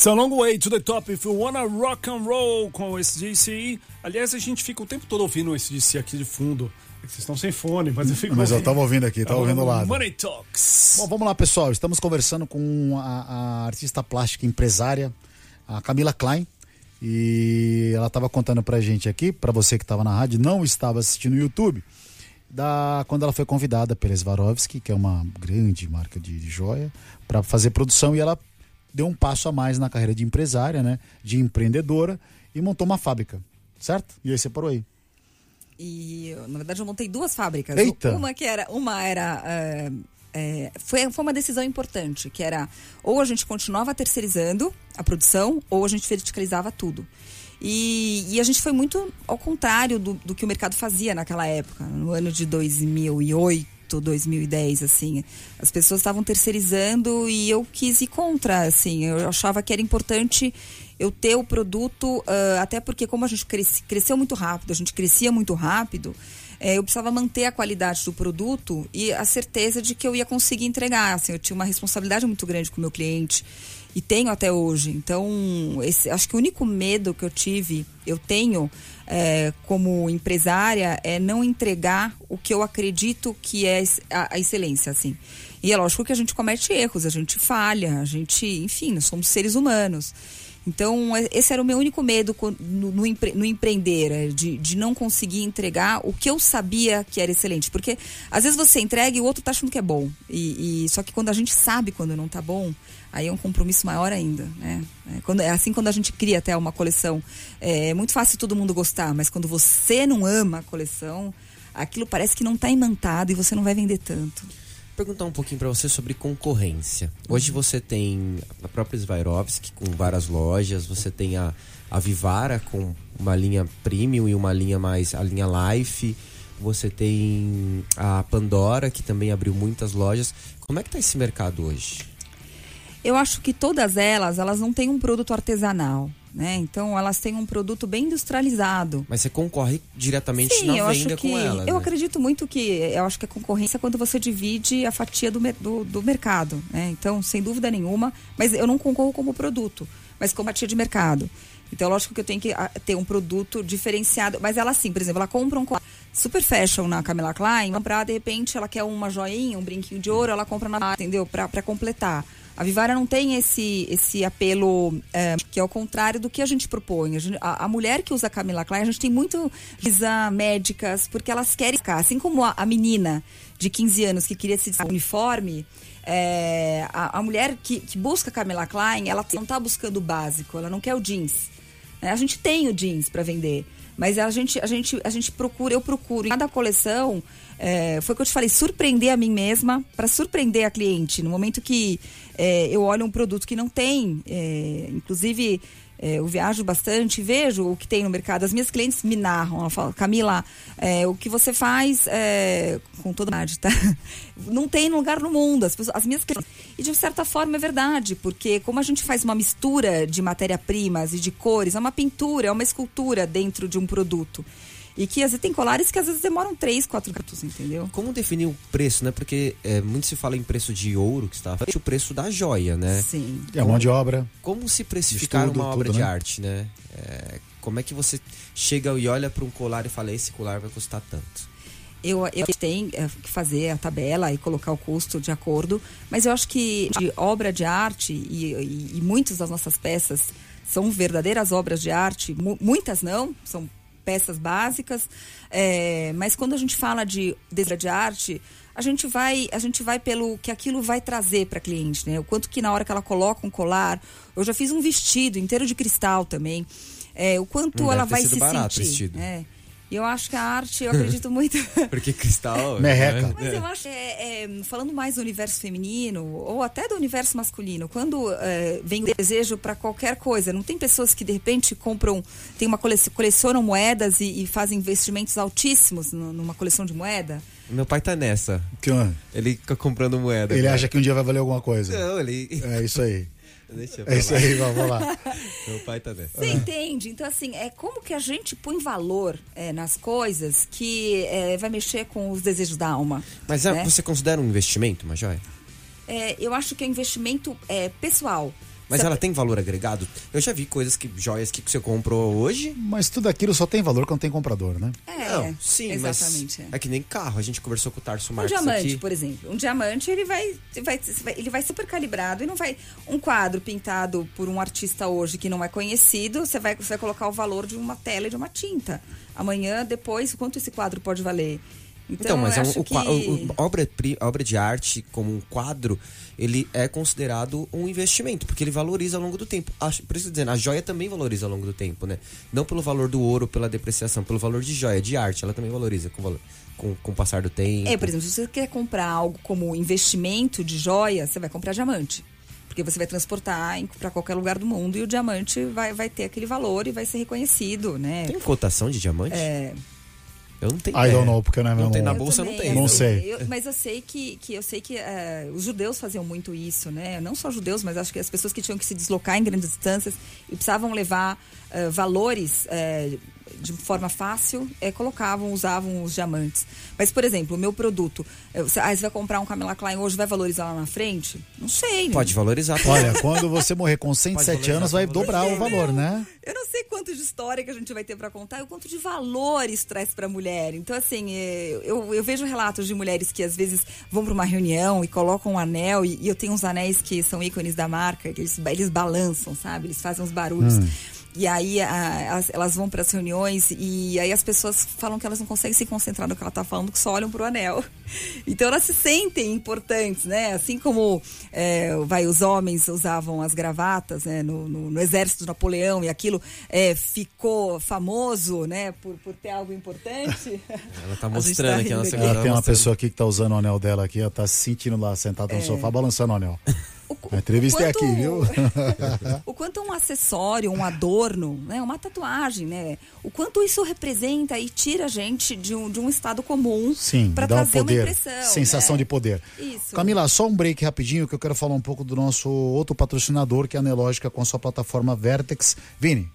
It's a long way to the top if you wanna rock and roll com o SDC. Aliás, a gente fica o tempo todo ouvindo o SDC aqui de fundo. É Vocês estão sem fone, mas eu fico Mas eu tava ouvindo aqui, tava ouvindo lá. Money Talks. Bom, vamos lá, pessoal. Estamos conversando com a, a artista plástica empresária, a Camila Klein. E ela estava contando pra gente aqui, pra você que estava na rádio, não estava assistindo no YouTube, da, quando ela foi convidada pela Swarovski, que é uma grande marca de, de joia, para fazer produção. E ela deu um passo a mais na carreira de empresária, né? De empreendedora e montou uma fábrica, certo? E aí você parou aí. E, na verdade, eu montei duas fábricas. Eita! Uma que era. Uma era. é, é, foi, foi uma decisão importante, que era ou a gente continuava terceirizando a produção, ou a gente verticalizava tudo. E, e a gente foi muito ao contrário do, do que o mercado fazia naquela época, no ano de 2008, 2010, assim. As pessoas estavam terceirizando e eu quis ir contra, assim. Eu achava que era importante eu ter o produto, ah, até porque como a gente cresce- cresceu muito rápido, a gente crescia muito rápido, eh, eu precisava manter a qualidade do produto e a certeza de que eu ia conseguir entregar. Assim, eu tinha uma responsabilidade muito grande com o meu cliente e tenho até hoje. Então, esse- acho que o único medo que eu tive, eu tenho eh, como empresária, é não entregar o que eu acredito que é a, a excelência, assim. E é lógico que a gente comete erros, a gente falha, a gente, enfim, nós somos seres humanos. Então, é- esse era o meu único medo no, no, empre- no empreender, é de, de não conseguir entregar o que eu sabia que era excelente. Porque às vezes você entrega e o outro tá achando que é bom. E, e- só que quando a gente sabe quando não tá bom, aí é um compromisso maior ainda. Né? É, quando, é assim quando a gente cria até uma coleção. É, muito fácil todo mundo gostar, mas quando você não ama a coleção, aquilo parece que não tá imantado e você não vai vender tanto. Perguntar um pouquinho pra você sobre concorrência. Hoje você tem a própria Swarovski com várias lojas, você tem a, a Vivara com uma linha premium e uma linha mais a linha Life. Você tem a Pandora que também abriu muitas lojas. Como é que tá esse mercado hoje? Eu acho que todas elas, elas não têm um produto artesanal, né? Então elas têm um produto bem industrializado. Mas você concorre diretamente Sim, na venda que com ela. eu né? acredito muito que eu acho que a concorrência é quando você divide a fatia do, do, do mercado, né? Então, sem dúvida nenhuma, mas eu não concorro como produto, mas como fatia de mercado. Então, lógico que eu tenho que ah, ter um produto diferenciado. Mas ela, sim, por exemplo, ela compra um super fashion na Camila Klein, comprar, de repente, ela quer uma joinha, um brinquinho de ouro, ela compra na entendeu? Pra, pra completar. A Vivara não tem esse, esse apelo é, que é o contrário do que a gente propõe. A, gente- a- a mulher que usa Camila Klein, a gente tem muito visa médicas, porque elas querem ficar. Assim como a, a menina de 15 anos que queria se uniforme, é, a, a mulher que, que busca Camila Klein, ela não está buscando o básico, ela não quer o jeans. né? A gente tem o jeans para vender, mas a gente, a, gente, a gente procura, eu procuro em cada coleção, é, foi o que eu te falei, surpreender a mim mesma para surpreender a cliente. No momento que é, eu olho um produto que não tem, é, inclusive é, eu viajo bastante, vejo o que tem no mercado. As minhas clientes me narram, ela fala, Camila, é, o que você faz é, com toda a verdade, tá? [LAUGHS] Não tem lugar no mundo. As, pessoas, as minhas clientes. E de certa forma é verdade, porque como a gente faz uma mistura de matéria-primas e de cores, é uma pintura, é uma escultura dentro de um produto. E que às vezes tem colares que às vezes demoram três, quatro minutos, entendeu? Como definir o preço, né? Porque é, muito se fala em preço de ouro, que está o preço da joia, né? Sim. A mão de obra. Como se precificar Estudo, uma obra tudo, de né? arte, né? É, como é que você chega e olha para um colar e fala, esse colar vai custar tanto? Eu, eu tenho é, que fazer a tabela e colocar o custo de acordo, mas eu acho que de obra de arte, e, e, e muitas das nossas peças são verdadeiras obras de arte, mu- muitas não, são peças básicas, é, mas quando a gente fala de obra de arte, a gente vai a gente vai pelo que aquilo vai trazer para a cliente, né? O quanto que na hora que ela coloca um colar, eu já fiz um vestido inteiro de cristal também, é, o quanto Hum, ela vai se barato o sentir. vestido. É. E eu acho que a arte, eu acredito [LAUGHS] muito. Porque cristal... [LAUGHS] Merreca. né? Mas eu acho, é, é, falando mais do universo feminino, ou até do universo masculino, quando é, vem o desejo para qualquer coisa, não tem pessoas que de repente compram, tem uma colec colecionam moedas e, e fazem investimentos altíssimos nu- numa coleção de moeda? Meu pai tá nessa. Que, Ele fica comprando moeda. ele cara. acha que um dia vai valer alguma coisa. Não, ele... É isso aí. Deixa eu É isso aí, vamos lá. [LAUGHS] Meu pai tá nessa. Você entende? Então, assim, é como que a gente põe valor é, nas coisas que é, vai mexer com os desejos da alma. Mas é, né? você considera um investimento, uma joia? É, eu acho que é investimento é, pessoal. Mas Você- ela tem valor agregado? Eu já vi coisas que, joias que você comprou hoje. Mas tudo aquilo só tem valor quando tem comprador, né? É, não, sim, exatamente. mas é. é que nem carro. A gente conversou com o Tarso Um Marques diamante, aqui. por exemplo. Um diamante, ele vai, vai, ele vai super calibrado e não vai. Um quadro pintado por um artista hoje que não é conhecido, você vai, você vai colocar o valor de uma tela e de uma tinta. Amanhã, depois, quanto esse quadro pode valer? Então, mas eu é um- o, que... o- obra, obra de arte como um quadro, ele é considerado um investimento, porque ele valoriza ao longo do tempo. Acho- por isso dizendo, a joia também valoriza ao longo do tempo, né? Não pelo valor do ouro, pela depreciação, pelo valor de joia, de arte, ela também valoriza com, valor, com, com o passar do tempo. É, por exemplo, se você quer comprar algo como investimento de joia, você vai comprar diamante. Porque você vai transportar para qualquer lugar do mundo e o diamante vai, vai ter aquele valor e vai ser reconhecido, né? Tem cotação de diamante? É, Eu não tenho I don't know, porque não é Não meu tem na bolsa, Eu não também, tem. Não sei. eu- mas eu sei que, que eu sei que eh, os judeus faziam muito isso, né? Não só judeus, mas acho que as pessoas que tinham que se deslocar em grandes distâncias e precisavam levar eh, valores eh, de forma fácil, eh, colocavam, usavam os diamantes. Mas, por exemplo, o meu produto, eh, você, ah, você vai comprar um Camila Klein hoje, vai valorizar lá na frente? Não sei. Pode valorizar. [LAUGHS] Olha, quando você morrer com 107 valorizar, anos, vai dobrar o valor, né? Eu não sei quanto de história que a gente vai ter para contar e o quanto de valor isso traz para a mulher. Então, assim, eh, eu, eu vejo relatos de mulheres que às vezes vão para uma reunião e colocam um anel, e, e eu tenho uns anéis que são ícones da marca, que eles, eles balançam, sabe? Eles fazem uns barulhos. E aí a- as- elas vão para as reuniões e aí as pessoas falam que elas não conseguem se concentrar no que ela está falando, que só olham para o anel. [LAUGHS] Então elas se sentem importantes, né? Assim como é, vai, os homens usavam as gravatas né? no, no- no exército de Napoleão e aquilo é, ficou famoso, né? Por, por ter algo importante. [LAUGHS] Ela tá [LAUGHS] A gente mostrando aqui a nossa Ela Ela tem uma mostrando. pessoa aqui que tá usando o anel dela aqui, ela tá se sentindo lá sentada no sofá, balançando o anel. O- A entrevista é o quanto- aqui, viu? [LAUGHS] o quanto um acessório, um adorno, né, uma tatuagem, né, o quanto isso representa e tira a gente de um, de um estado comum Sim, para dá um trazer poder, uma impressão. sensação né? de poder. Isso. Camila, só um break rapidinho que eu quero falar um pouco do nosso outro patrocinador, que é a Nelógica, com a sua plataforma Vertex. Vini,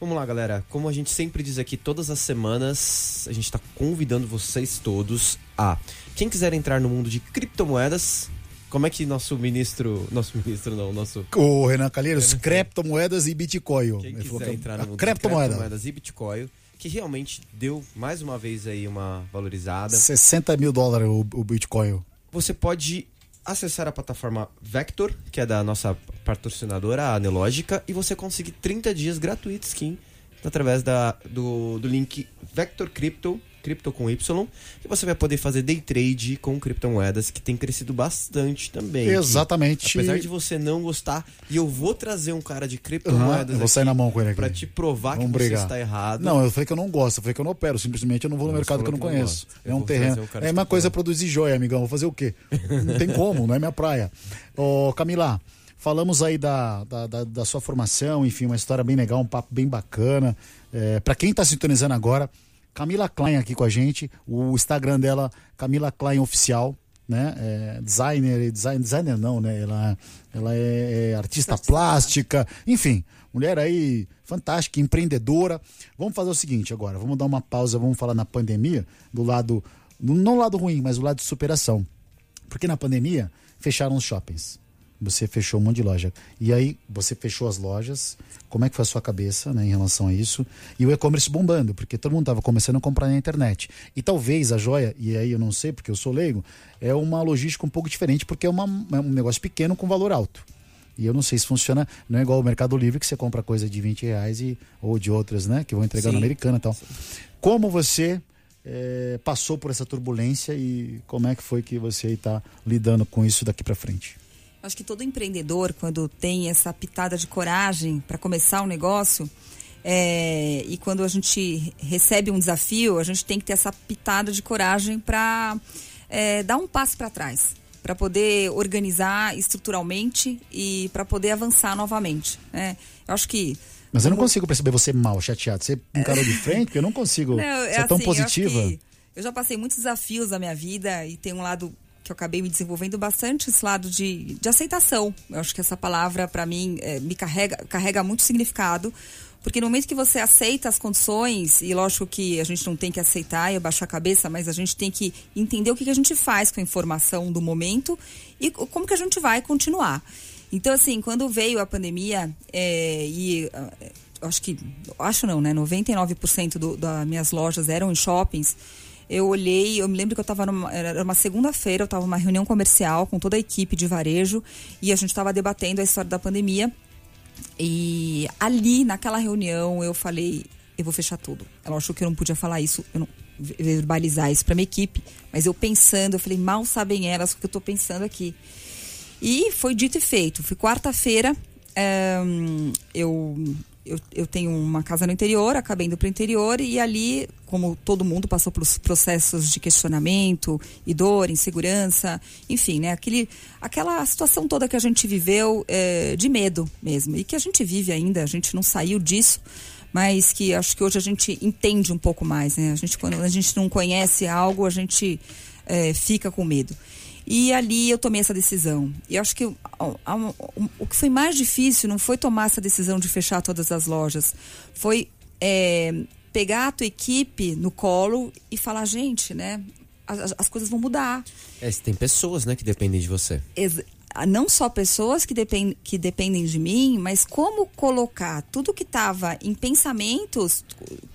Vamos lá, galera. Como a gente sempre diz aqui, todas as semanas, a gente está convidando vocês todos a. Quem quiser entrar no mundo de criptomoedas, como é que nosso ministro. Nosso ministro não, nosso. o Renan Calheiros, criptomoedas e Bitcoin. Quem quiser que- entrar no mundo de criptomoeda. criptomoedas e Bitcoin, que realmente deu mais uma vez aí uma valorizada. 60 mil dólares o, o Bitcoin. Você pode acessar a plataforma Vector, que é da nossa patrocinadora, a Anelógica, e você consegue 30 dias gratuitos, Kim, através da, do, do link Vector Crypto, cripto com Y, e você vai poder fazer day trade com criptomoedas, que tem crescido bastante também. Exatamente. Apesar de você não gostar, e eu vou trazer um cara de criptomoedas eu vou sair na mão com ele aqui. pra te provar Vamos que brigar. você está errado. Não, eu falei que eu não gosto, eu falei que eu não opero, simplesmente eu não vou no Não, mercado que eu não que conheço. É um terreno. É uma coisa produzir joia, amigão. Vou fazer o quê? Não tem como, não é minha praia. Ô, Camila, falamos aí da, da, da- da sua formação, enfim, uma história bem legal, um papo bem bacana. É, para quem tá sintonizando agora, Camila Klein aqui com a gente, o Instagram dela, Camila Klein Oficial. Né? É, designer, design, designer não, né? Ela, ela é, é artista plástica, enfim, mulher aí fantástica, empreendedora. Vamos fazer o seguinte agora, vamos dar uma pausa, vamos falar na pandemia, do lado, não do lado ruim, mas do lado de superação. Porque na pandemia fecharam os shoppings. Você fechou um monte de loja. E aí você fechou as lojas. Como é que foi a sua cabeça né, em relação a isso? E o e-commerce bombando, porque todo mundo estava começando a comprar na internet. E talvez a joia, e aí eu não sei porque eu sou leigo, é uma logística um pouco diferente, porque é, uma, é um negócio pequeno com valor alto. E eu não sei se funciona, não é igual o Mercado Livre que você compra coisa de 20 reais e, ou de outras, né? Que vão entregar Sim. no americano e tal. Como você eh, passou por essa turbulência e como é que foi que você está lidando com isso daqui para frente? Acho que todo empreendedor, quando tem essa pitada de coragem para começar um negócio, é, e quando a gente recebe um desafio, a gente tem que ter essa pitada de coragem para dar um passo para trás, para poder organizar estruturalmente e para poder avançar novamente. né? Eu acho que Mas eu não consigo perceber você mal, chateado. Você encarou de frente, porque eu não consigo [LAUGHS] Não, ser é tão assim, eu acho positiva. que Eu, já passei muitos desafios na minha vida e tem um lado que eu acabei me desenvolvendo bastante, esse lado de, de aceitação. Eu acho que essa palavra, para mim, é, me carrega, carrega muito significado. Porque no momento que você aceita as condições, e lógico que a gente não tem que aceitar e abaixar a cabeça, mas a gente tem que entender o que, a gente faz com a informação do momento e co- como que a gente vai continuar. Então, assim, quando veio a pandemia, é, e ah, acho que, acho não, né? 99% do, das minhas lojas eram em shoppings. Eu olhei, eu me lembro que eu estava numa era uma segunda-feira, eu estava numa reunião comercial com toda a equipe de varejo e a gente estava debatendo a história da pandemia. E ali, naquela reunião, eu falei, eu vou fechar tudo. Ela achou que eu não podia falar isso, eu não verbalizar isso para minha equipe, mas eu pensando, eu falei, mal sabem elas o que eu estou pensando aqui. E foi dito e feito. Fui quarta-feira, um, eu eu, eu tenho uma casa no interior, acabei indo para o interior e ali, como todo mundo passou pelos processos de questionamento e dor, insegurança, enfim, né? Aquele, aquela situação toda que a gente viveu é, de medo mesmo e que a gente vive ainda, a gente não saiu disso, mas que acho que hoje a gente entende um pouco mais, né? A gente, quando a gente não conhece algo, a gente é, fica com medo. E ali eu tomei essa decisão. E eu acho que o, que foi mais difícil não foi tomar essa decisão de fechar todas as lojas, foi é, pegar a tua equipe no colo e falar, gente, né? As, as coisas vão mudar. É, tem pessoas, né, que dependem de você. Ex não só pessoas que, depend, que dependem de mim, mas como colocar tudo que estava em pensamentos,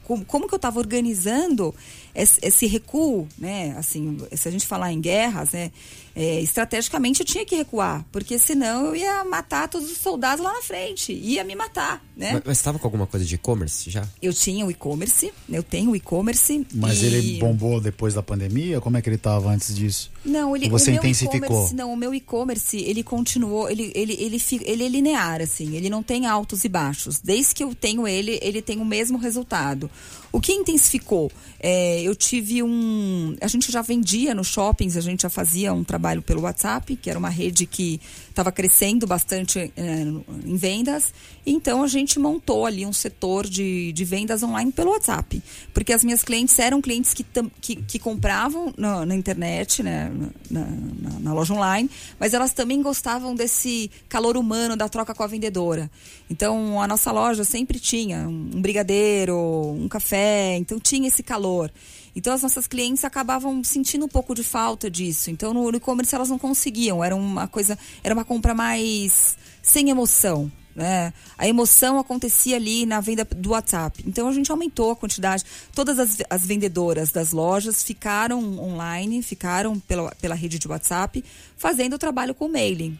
como, como que eu estava organizando esse, esse, recuo, né? Assim, se a gente falar em guerras, né? É, estrategicamente eu tinha que recuar, porque senão eu ia matar todos os soldados lá na frente, ia me matar, né? Mas estava com alguma coisa de e-commerce já? Eu tinha o e-commerce, eu tenho o e-commerce. Mas e... ele bombou depois da pandemia? Como é que ele estava antes disso? Não, ele, você o intensificou? Não, o meu e-commerce ele continuou, ele, ele, ele, ele, ele é linear, assim, ele não tem altos e baixos. Desde que eu tenho ele, ele tem o mesmo resultado. O que intensificou? É, eu tive um. A gente já vendia nos shoppings, a gente já fazia um trabalho pelo WhatsApp, que era uma rede que estava crescendo bastante é, em vendas. Então a gente montou ali um setor de, de vendas online pelo WhatsApp. Porque as minhas clientes eram clientes que, que, que compravam na, na, internet, né, na, na, na loja online, mas elas também gostavam desse calor humano da troca com a vendedora. Então a nossa loja sempre tinha um brigadeiro, um café, então tinha esse calor. Então as nossas clientes acabavam sentindo um pouco de falta disso. Então no e-commerce elas não conseguiam, era uma coisa, era uma compra mais sem emoção. Né? A emoção acontecia ali na venda do WhatsApp. Então a gente aumentou a quantidade. Todas as, as vendedoras das lojas ficaram online, ficaram pela, pela rede de WhatsApp, fazendo o trabalho com mailing.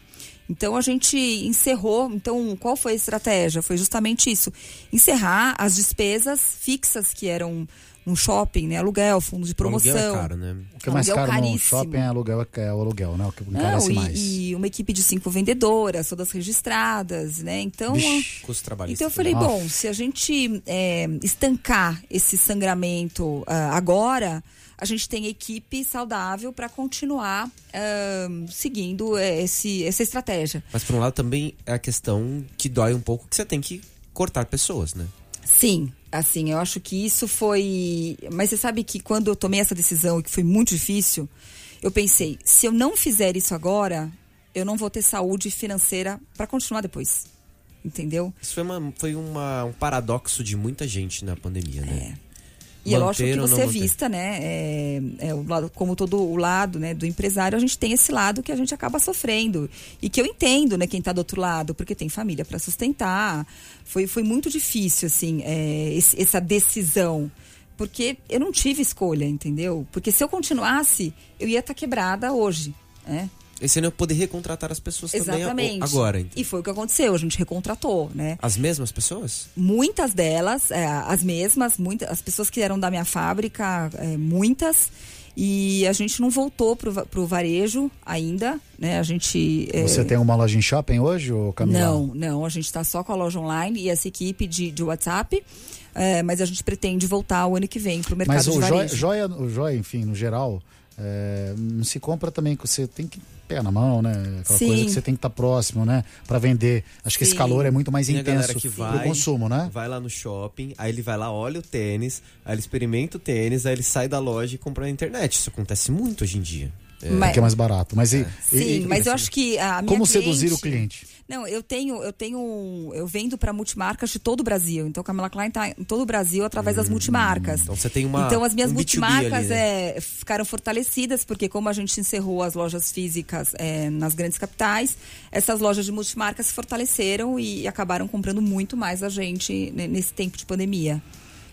Então a gente encerrou. Então, qual foi a estratégia? Foi justamente isso: encerrar as despesas fixas que eram no shopping, né? Aluguel, fundo de promoção. O aluguel é caro, né? O que é mais caro caríssimo. no shopping é aluguel, é o aluguel, né? O que encarece Não, e, mais. E uma equipe de cinco vendedoras, todas registradas, né? Então, Bish, custo trabalhista. Então eu falei, bom, se a gente é, estancar esse sangramento uh, agora, a gente tem equipe saudável para continuar uh, seguindo esse, essa estratégia. Mas por um lado também é a questão que dói um pouco que você tem que cortar pessoas, né? Sim, assim, eu acho que isso foi. Mas você sabe que quando eu tomei essa decisão que foi muito difícil, eu pensei: se eu não fizer isso agora, eu não vou ter saúde financeira para continuar depois. Entendeu? Isso foi, uma, foi uma, um paradoxo de muita gente na pandemia, né? É. E é lógico que você é vista, né? É, é, o lado, como todo o lado né, do empresário, a gente tem esse lado que a gente acaba sofrendo. E que eu entendo, né, quem está do outro lado, porque tem família para sustentar. Foi, foi muito difícil, assim, é, esse, essa decisão. Porque eu não tive escolha, entendeu? Porque se eu continuasse, eu ia estar tá quebrada hoje. Né? Esse ano eu poder recontratar as pessoas Exatamente. também agora. Então. E foi o que aconteceu, a gente recontratou, né? As mesmas pessoas? Muitas delas, é, as mesmas, muitas, as pessoas que eram da minha fábrica, é, muitas. E a gente não voltou pro, pro varejo ainda, né? A gente... É... Você tem uma loja em shopping hoje, ou Camila? Não, não. A gente está só com a loja online e essa equipe de, de WhatsApp. É, mas a gente pretende voltar o ano que vem para o mercado mas de varejo. Mas o joia, o joia, enfim, no geral, é, não se compra também, você tem que pé na mão, né? Aquela Sim. coisa que você tem que estar tá próximo, né? Para vender. Acho que Sim. esse calor é muito mais tem intenso que vai, pro consumo, né? Vai lá no shopping, aí ele vai lá, olha o tênis, aí ele experimenta o tênis, aí ele sai da loja e compra na internet. Isso acontece muito hoje em dia. É. Mas, Porque é mais barato. Mas, e, Sim, e, mas eu acho que a minha Como cliente, seduzir o cliente? Não, eu tenho, eu tenho, eu vendo para multimarcas de todo o Brasil. Então, Camila Klein está em todo o Brasil através das multimarcas. Então você tem uma. Então, as minhas um B2B multimarcas ali, né? é, ficaram fortalecidas, porque como a gente encerrou as lojas físicas é, nas grandes capitais, essas lojas de multimarcas se fortaleceram e acabaram comprando muito mais a gente nesse tempo de pandemia.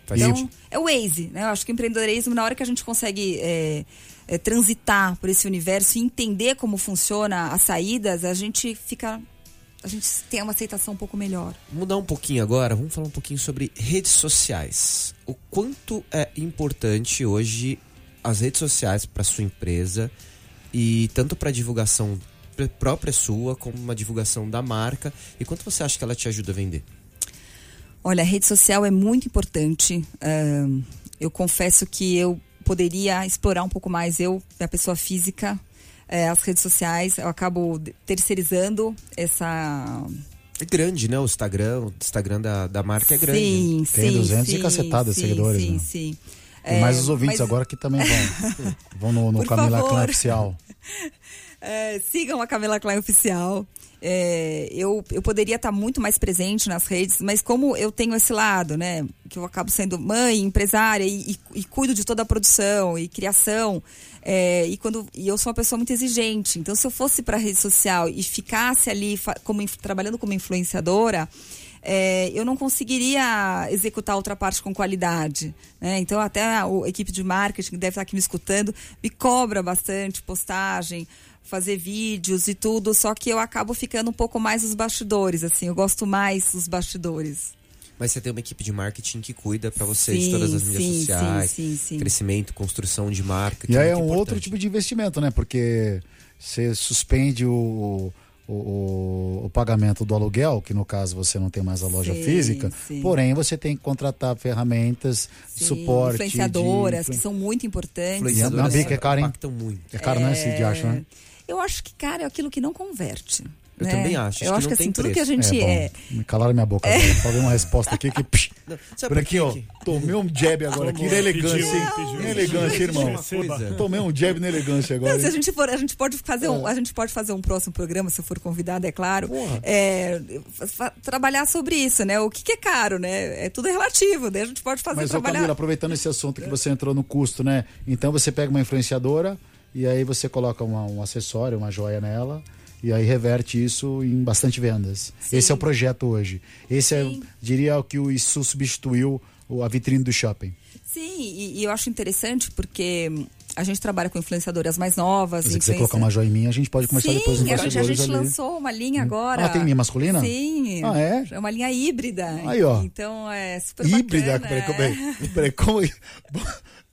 Faz Então, sentido. é o Waze, né? Eu acho que o empreendedorismo, na hora que a gente consegue é, é, transitar por esse universo e entender como funciona as saídas, a gente fica. A gente tem uma aceitação um pouco melhor. Mudar um pouquinho agora, vamos falar um pouquinho sobre redes sociais. O quanto é importante hoje as redes sociais para sua empresa e tanto para divulgação pr- própria sua como uma divulgação da marca e quanto você acha que ela te ajuda a vender? Olha, a rede social é muito importante. Ahn, eu confesso que eu poderia explorar um pouco mais, eu, a pessoa física, eh, as redes sociais. Eu acabo terceirizando essa. É grande, né? O Instagram, o Instagram da, da marca é grande. Sim, Tem sim. 200 e sim, cacetada de sim, seguidores, Sim, né? sim. E mais É, os ouvintes mas- agora que também vão. [LAUGHS] vão no, no Camila favor. Klein Oficial. [LAUGHS] É, sigam a Camila Klein Oficial. É, eu, eu poderia estar muito mais presente nas redes, mas como eu tenho esse lado, né? Que eu acabo sendo mãe, empresária e, e- e cuido de toda a produção e criação. É, e quando e eu sou uma pessoa muito exigente. Então, se eu fosse para rede social e ficasse ali como, trabalhando como influenciadora, é, eu não conseguiria executar outra parte com qualidade. né? Então, até a, a equipe de marketing que deve estar aqui me escutando me cobra bastante postagem, fazer vídeos e tudo, só que eu acabo ficando um pouco mais nos bastidores, assim, eu gosto mais dos bastidores. Mas você tem uma equipe de marketing que cuida para você de Sim, todas as mídias sim, sociais, sim, sim, sim. crescimento, construção de marca. E aí é um outro importante. tipo de investimento, né? Porque você suspende o, o, o- o pagamento do aluguel, que no caso você não tem mais a loja Sim, física, sim. porém você tem que contratar ferramentas de Sim, suporte. Influenciadoras, de que são muito importantes. Na bica é caro, hein? impactam muito. É caro, né, esse de acho, né? Eu acho que, cara, é aquilo que não converte. Eu né? também acho, Eu acho que que, assim, tem tudo que a preço. gente É, é. Me calaram minha boca. Falei uma resposta aqui que. psh, Não, por aqui, ó. Tomei um jab agora aqui na elegância. Na elegância, irmão. É. Tomei um jab na elegância agora. Não, se a gente for, a gente pode fazer um, a gente pode fazer um próximo programa, se eu for convidada, é claro. É, trabalhar sobre isso, né? O que, que é caro, né? É tudo relativo, né? A gente pode fazer Mas, ô trabalhar. Camila, aproveitando esse assunto que você entrou no custo, né? Então você pega uma influenciadora e aí você coloca uma- um acessório, uma joia nela. E aí reverte isso em bastante vendas. Sim. Esse é o projeto hoje. Esse é, diria, o que o isso substituiu a vitrine do shopping. Sim, e, e eu acho interessante porque hum, a gente trabalha com influenciadoras mais novas. Se você quiser colocar uma joia em mim, a gente pode começar Sim, depois nos a gente, a bastidores gente lançou uma linha agora. Ah, tem linha masculina? Sim. Ah, é? É uma linha híbrida. Aí, ó. Então é super Híbrida? bacana. Peraí, peraí, peraí, como... [LAUGHS]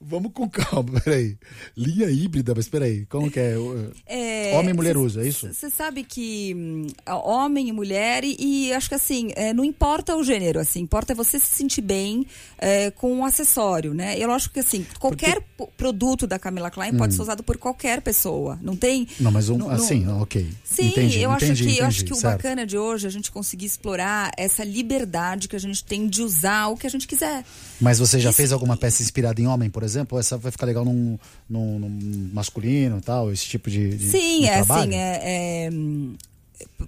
Vamos com calma, [LAUGHS] peraí. Linha híbrida, mas peraí, como que é? [LAUGHS] É, Homem e mulher cê- usa, é isso? Você sabe que hum, homem e mulher, e, e acho que assim, é, não importa o gênero, assim, importa você se sentir bem é, com um acessório, né? Eu acho que assim, qualquer po- produto da Camila Klein pode ser usado por qualquer pessoa. Não tem. Hum. Não, mas um, não- assim, não- ok. Sim, entendi, eu, entendi, acho que, eu acho entendi, que o certo. bacana de hoje é a gente conseguir explorar essa liberdade que a gente tem de usar o que a gente quiser. Mas você já fez alguma peça inspirada em homem, por exemplo? Ou essa vai ficar legal num, num, num masculino e tal, esse tipo de, de Sim, de é trabalho? assim, é, é,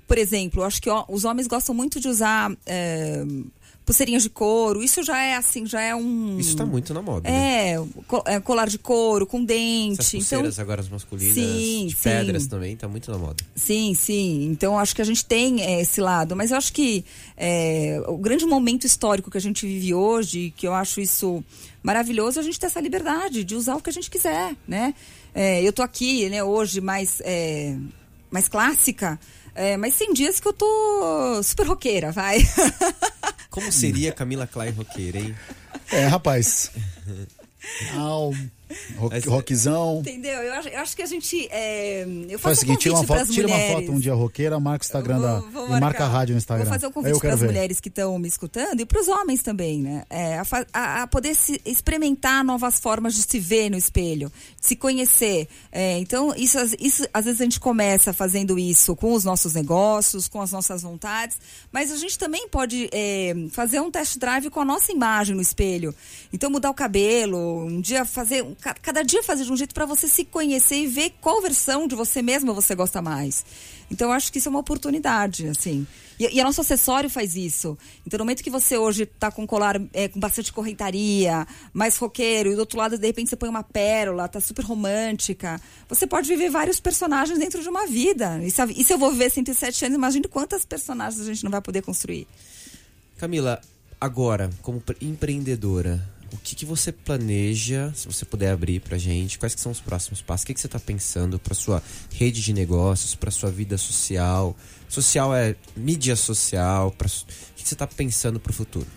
por exemplo, acho que ó, os homens gostam muito de usar é, pulseirinhas de couro. Isso já é assim, já é um. Isso tá muito na moda. né? É, co- é, colar de couro com dente. Essas então, pulseiras agora as masculinas, Sim, de sim. pedras também, tá muito na moda. Sim, sim. Então acho que a gente tem é, esse lado, mas eu acho que é, o grande momento histórico que a gente vive hoje, que eu acho isso maravilhoso, é a gente ter essa liberdade de usar o que a gente quiser, né? É, eu tô aqui, né, hoje mais é, mais clássica, é, mas tem dias que eu tô super roqueira, vai. Como seria Camila Klein roqueira, hein? É, rapaz. [LAUGHS] Au, rock, Mas- rockzão. Entendeu? Eu acho, eu acho que a gente. é, eu Faz o faço seguinte, tira, uma foto, tira uma foto um dia roqueira, marca o Instagram Vou- da. vou e marca a rádio no Instagram. Vou fazer um convite para as mulheres que estão me escutando e para os homens também, né? É, a, a- a poder se experimentar novas formas de se ver no espelho, de se conhecer. É, então, isso, às- isso, às vezes a gente começa fazendo isso com os nossos negócios, com as nossas vontades, mas a gente também pode é, fazer um test drive com a nossa imagem no espelho. Então, mudar o cabelo, um dia fazer, cada dia fazer de um jeito para você se conhecer e ver qual versão de você mesma você gosta mais. Então eu acho que isso é uma oportunidade, assim. E, e nosso acessório faz isso. Então no momento que você hoje tá com colar é, com bastante correntaria, mais roqueiro, e do outro lado de repente você põe uma pérola, tá super romântica, você pode viver vários personagens dentro de uma vida. E se, e se eu vou viver 107 anos, imagine quantas personagens a gente não vai poder construir. Camila, agora, como empreendedora, o que, que você planeja, se você puder abrir pra gente, quais que são os próximos passos? O que, que você está pensando para sua rede de negócios, para sua vida social? Social é mídia social, pra, o que, que você está pensando para o futuro?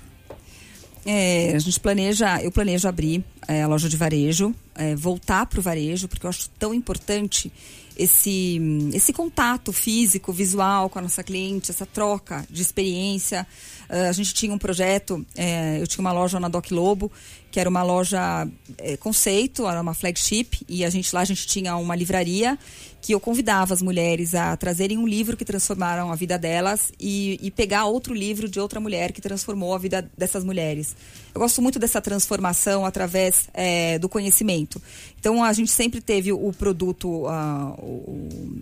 É, a gente planeja, eu planejo abrir é, a loja de varejo, é, voltar para o varejo, porque eu acho tão importante esse, esse contato físico, visual com a nossa cliente, essa troca de experiência. Uh, a gente tinha um projeto, é, eu tinha uma loja na Doc Lobo, que era uma loja é, conceito, era uma flagship, e a gente lá a gente tinha uma livraria que eu convidava as mulheres a trazerem um livro que transformaram a vida delas e, e pegar outro livro de outra mulher que transformou a vida dessas mulheres. Eu gosto muito dessa transformação através é, do conhecimento. Então a gente sempre teve o produto, a,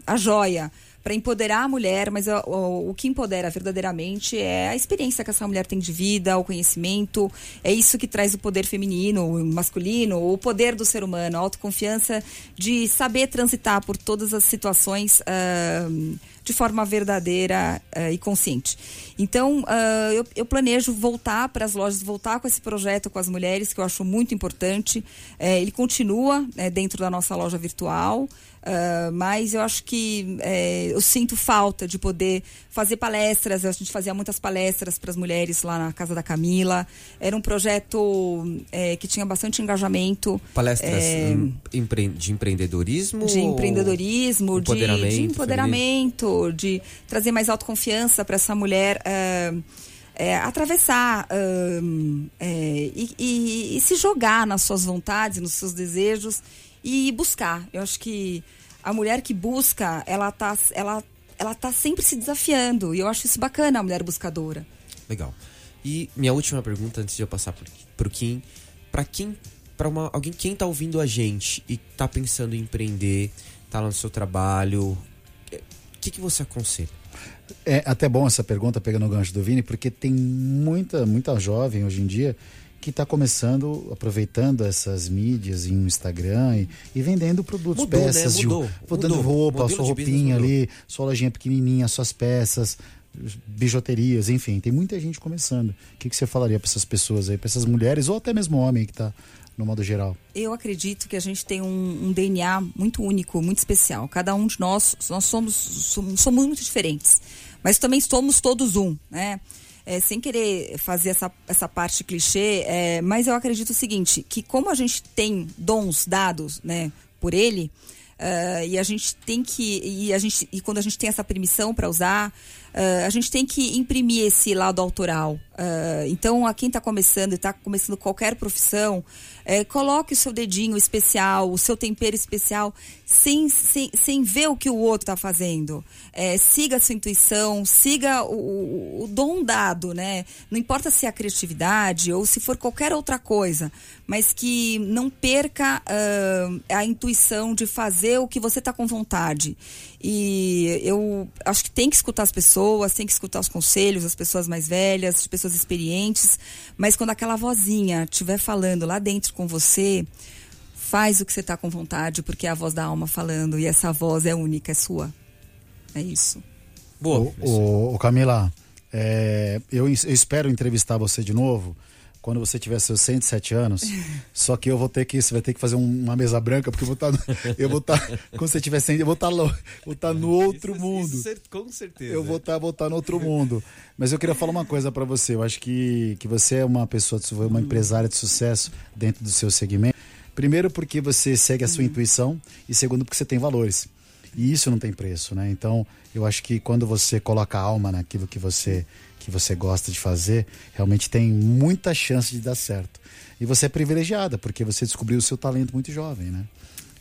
a joia para empoderar a mulher, mas o, o, o, que empodera verdadeiramente é a experiência que essa mulher tem de vida, o conhecimento. É isso que traz o poder feminino, o masculino, o poder do ser humano, a autoconfiança de saber transitar por todas as situações. Uh, de forma verdadeira uh, e consciente. Então, uh, eu, eu, planejo voltar para as lojas, voltar com esse projeto com as mulheres, que eu acho muito importante. É, ele continua dentro da nossa loja virtual. Uh, mas eu acho que é, eu sinto falta de poder fazer palestras. A gente fazia muitas palestras para as mulheres lá na casa da Camila. Era um projeto é, que tinha bastante engajamento. Palestras é, de empreendedorismo? De empreendedorismo, de, de, empoderamento, de trazer mais autoconfiança para essa mulher. É, atravessar uh, é, e, e, e, se jogar nas suas vontades, nos seus desejos e buscar. Eu acho que a mulher que busca, ela tá, ela, ela tá sempre se desafiando. E eu acho isso bacana, a mulher buscadora. Legal. E minha última pergunta, antes de eu passar pro, pro Kim, para quem, para uma alguém quem tá ouvindo a gente e tá pensando em empreender, tá lá no seu trabalho, o é, que, que você aconselha? É até bom essa pergunta, pegando o gancho do Vini, porque tem muita, muita jovem hoje em dia que está começando, aproveitando essas mídias em Instagram e, e vendendo produtos, mudou, né? peças, né? mudou, de, mudou, roupa, sua roupinha ali, sua lojinha pequenininha, suas peças, bijuterias, enfim, tem muita gente começando. O que, que você falaria para essas pessoas aí, para essas mulheres ou até mesmo homem que está no modo geral? Eu acredito que a gente tem um, um, DNA muito único, muito especial. Cada um de nós, nós somos, somos, somos muito diferentes, mas também somos todos um, né? É, sem querer fazer essa, essa parte clichê, é, mas eu acredito o seguinte, que como a gente tem dons dados né, por ele, uh, e a gente tem que. E, a gente, e quando a gente tem essa permissão para usar, uh, a gente tem que imprimir esse lado autoral. Uh, então, a quem está começando e está começando qualquer profissão, é, coloque o seu dedinho especial, o seu tempero especial, sem, sem, sem ver o que o outro está fazendo. É, siga a sua intuição, siga o, o, o, dom dado, né? Não importa se é a criatividade ou se for qualquer outra coisa, mas que não perca uh, a intuição de fazer o que você está com vontade. E eu acho que tem que escutar as pessoas, tem que escutar os conselhos, as pessoas mais velhas, as pessoas experientes, mas quando aquela vozinha estiver falando lá dentro com você, faz o que você está com vontade, porque é a voz da alma falando e essa voz é única, é sua. É isso. Boa. O, o Camila, é, eu, eu espero entrevistar você de novo quando você tiver seus 107 anos. [LAUGHS] Só que eu vou ter que, você vai ter que fazer uma mesa branca, porque eu vou estar, tá eu vou estar, tá, [LAUGHS] quando você tiver 100, eu vou estar, tá vou estar no outro isso, mundo. Isso, com certeza. Eu vou estar, vou estar no outro mundo. Mas eu queria falar uma coisa para você. Eu acho que, que você é uma pessoa, uma empresária de sucesso dentro do seu segmento. Primeiro porque você segue a sua intuição e segundo porque você tem valores. E isso não tem preço, né? Então, eu acho que quando você coloca alma naquilo que você que você gosta de fazer, realmente tem muita chance de dar certo. E você é privilegiada, porque você descobriu o seu talento muito jovem, né?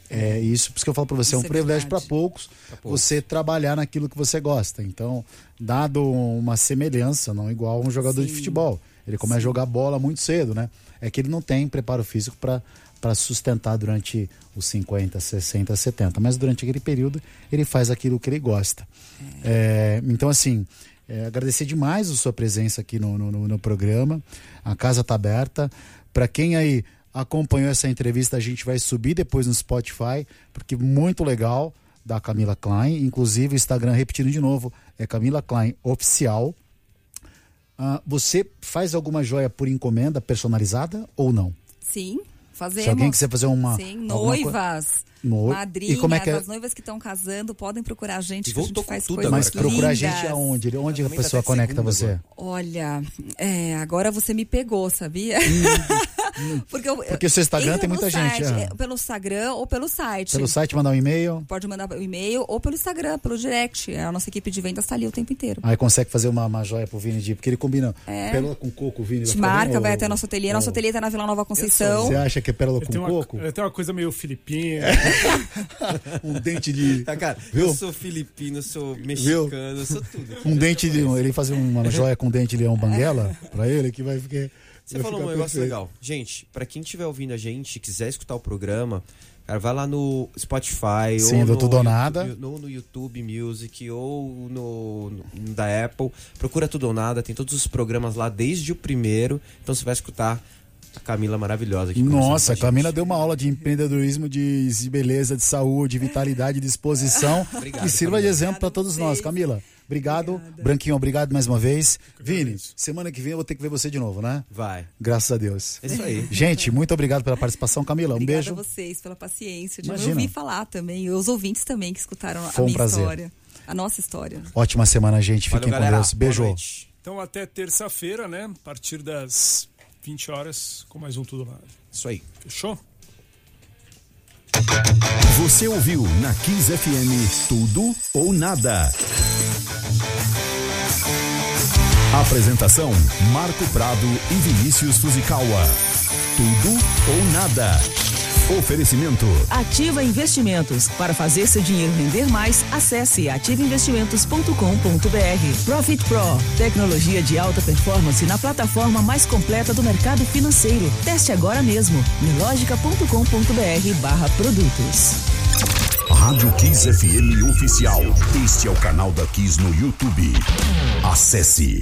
É isso, por isso que eu falo para você, é um é privilégio para poucos, poucos, você trabalhar naquilo que você gosta. Então, dado uma semelhança, não igual a um jogador Sim. de futebol. Ele começa a jogar bola muito cedo, né? É que ele não tem preparo físico para para sustentar durante os 50, 60, 70. Mas durante aquele período ele faz aquilo que ele gosta. É, então, assim, é, agradecer demais a sua presença aqui no, no, no programa. A casa está aberta. Para quem aí acompanhou essa entrevista, a gente vai subir depois no Spotify, porque muito legal da Camila Klein. Inclusive, o Instagram repetindo de novo, é Camila Klein Oficial. Ah, você faz alguma joia por encomenda personalizada ou não? Sim, fazemos. Se alguém quiser fazer uma. Sim, noivas. No- Madrinhas, E como é que é? as noivas que estão casando podem procurar a gente, E que a voltou gente com faz coisas Mas agora. procura a gente aonde? Onde a pessoa conecta segunda você? Olha, é, agora você me pegou, sabia? [LAUGHS] Porque, eu- Hum, Porque seu Instagram tem muita gente, site, é. é, Pelo Instagram ou pelo site. Pelo site mandar um e-mail. Pode mandar o e-mail ou pelo Instagram, pelo direct. A nossa equipe de vendas está ali o tempo inteiro. Aí consegue fazer uma, uma joia pro Vini de. Porque ele combina É. pérola com coco, Vini. vai Te ficar bem, marca, ou- vai até nosso ateliê. Nosso ou- ateliê tá na Vila Nova Conceição. Você acha que é pérola com Tem uma, coco? tem uma coisa meio filipinha. [LAUGHS] [LAUGHS] Um dente de. Tá, cara, Viu? eu sou filipino, sou mexicano, eu sou tudo. Um dente de. Ele fazer uma [LAUGHS] joia com dente de leão banguela pra ele que vai ficar. Você vai falou um ficar negócio perfeito. legal. Gente, pra quem estiver ouvindo a gente quiser escutar o programa, cara, vai lá no Spotify Sim, ou no, Tudo ou Nada. YouTube- no, no YouTube Music ou no, no- da Apple. Procura Tudo ou Nada, tem todos os programas lá desde o primeiro. Então você vai escutar Camila maravilhosa aqui. Nossa, a a Camila gente. deu uma aula de empreendedorismo, de, de beleza, de saúde, vitalidade, disposição. [LAUGHS] Obrigado, e sirva de Camila. exemplo para a todos nós. Camila, obrigado. Obrigada. Branquinho, obrigado mais uma vez. Vini, semana que vem eu vou ter que ver você de novo, né? Vai. Graças a Deus. É isso aí. Gente, muito obrigado pela participação, Camila. Um Obrigada beijo. a vocês pela paciência de me Imagina. ouvir falar também. E os ouvintes também que escutaram Foi a um minha prazer. história. A nossa história. Ótima semana, gente. Valeu, Fiquem com galera. Deus. Beijo. Então até terça-feira, né? A partir das 20 horas, com mais um Tudo Nada. Isso aí. Fechou? Você ouviu na Kiss FM Tudo ou Nada. Apresentação: Marco Prado e Vinícius Fuzikawa. Tudo ou Nada. Oferecimento: Ativa Investimentos. Para fazer seu dinheiro render mais, acesse ativainvestimentos.com.br. Profit Pro. Tecnologia de alta performance na plataforma mais completa do mercado financeiro. Teste agora mesmo. Milogica.com.br barra produtos. Rádio Kiss FM Oficial. Este é o canal da Kiss no YouTube. Acesse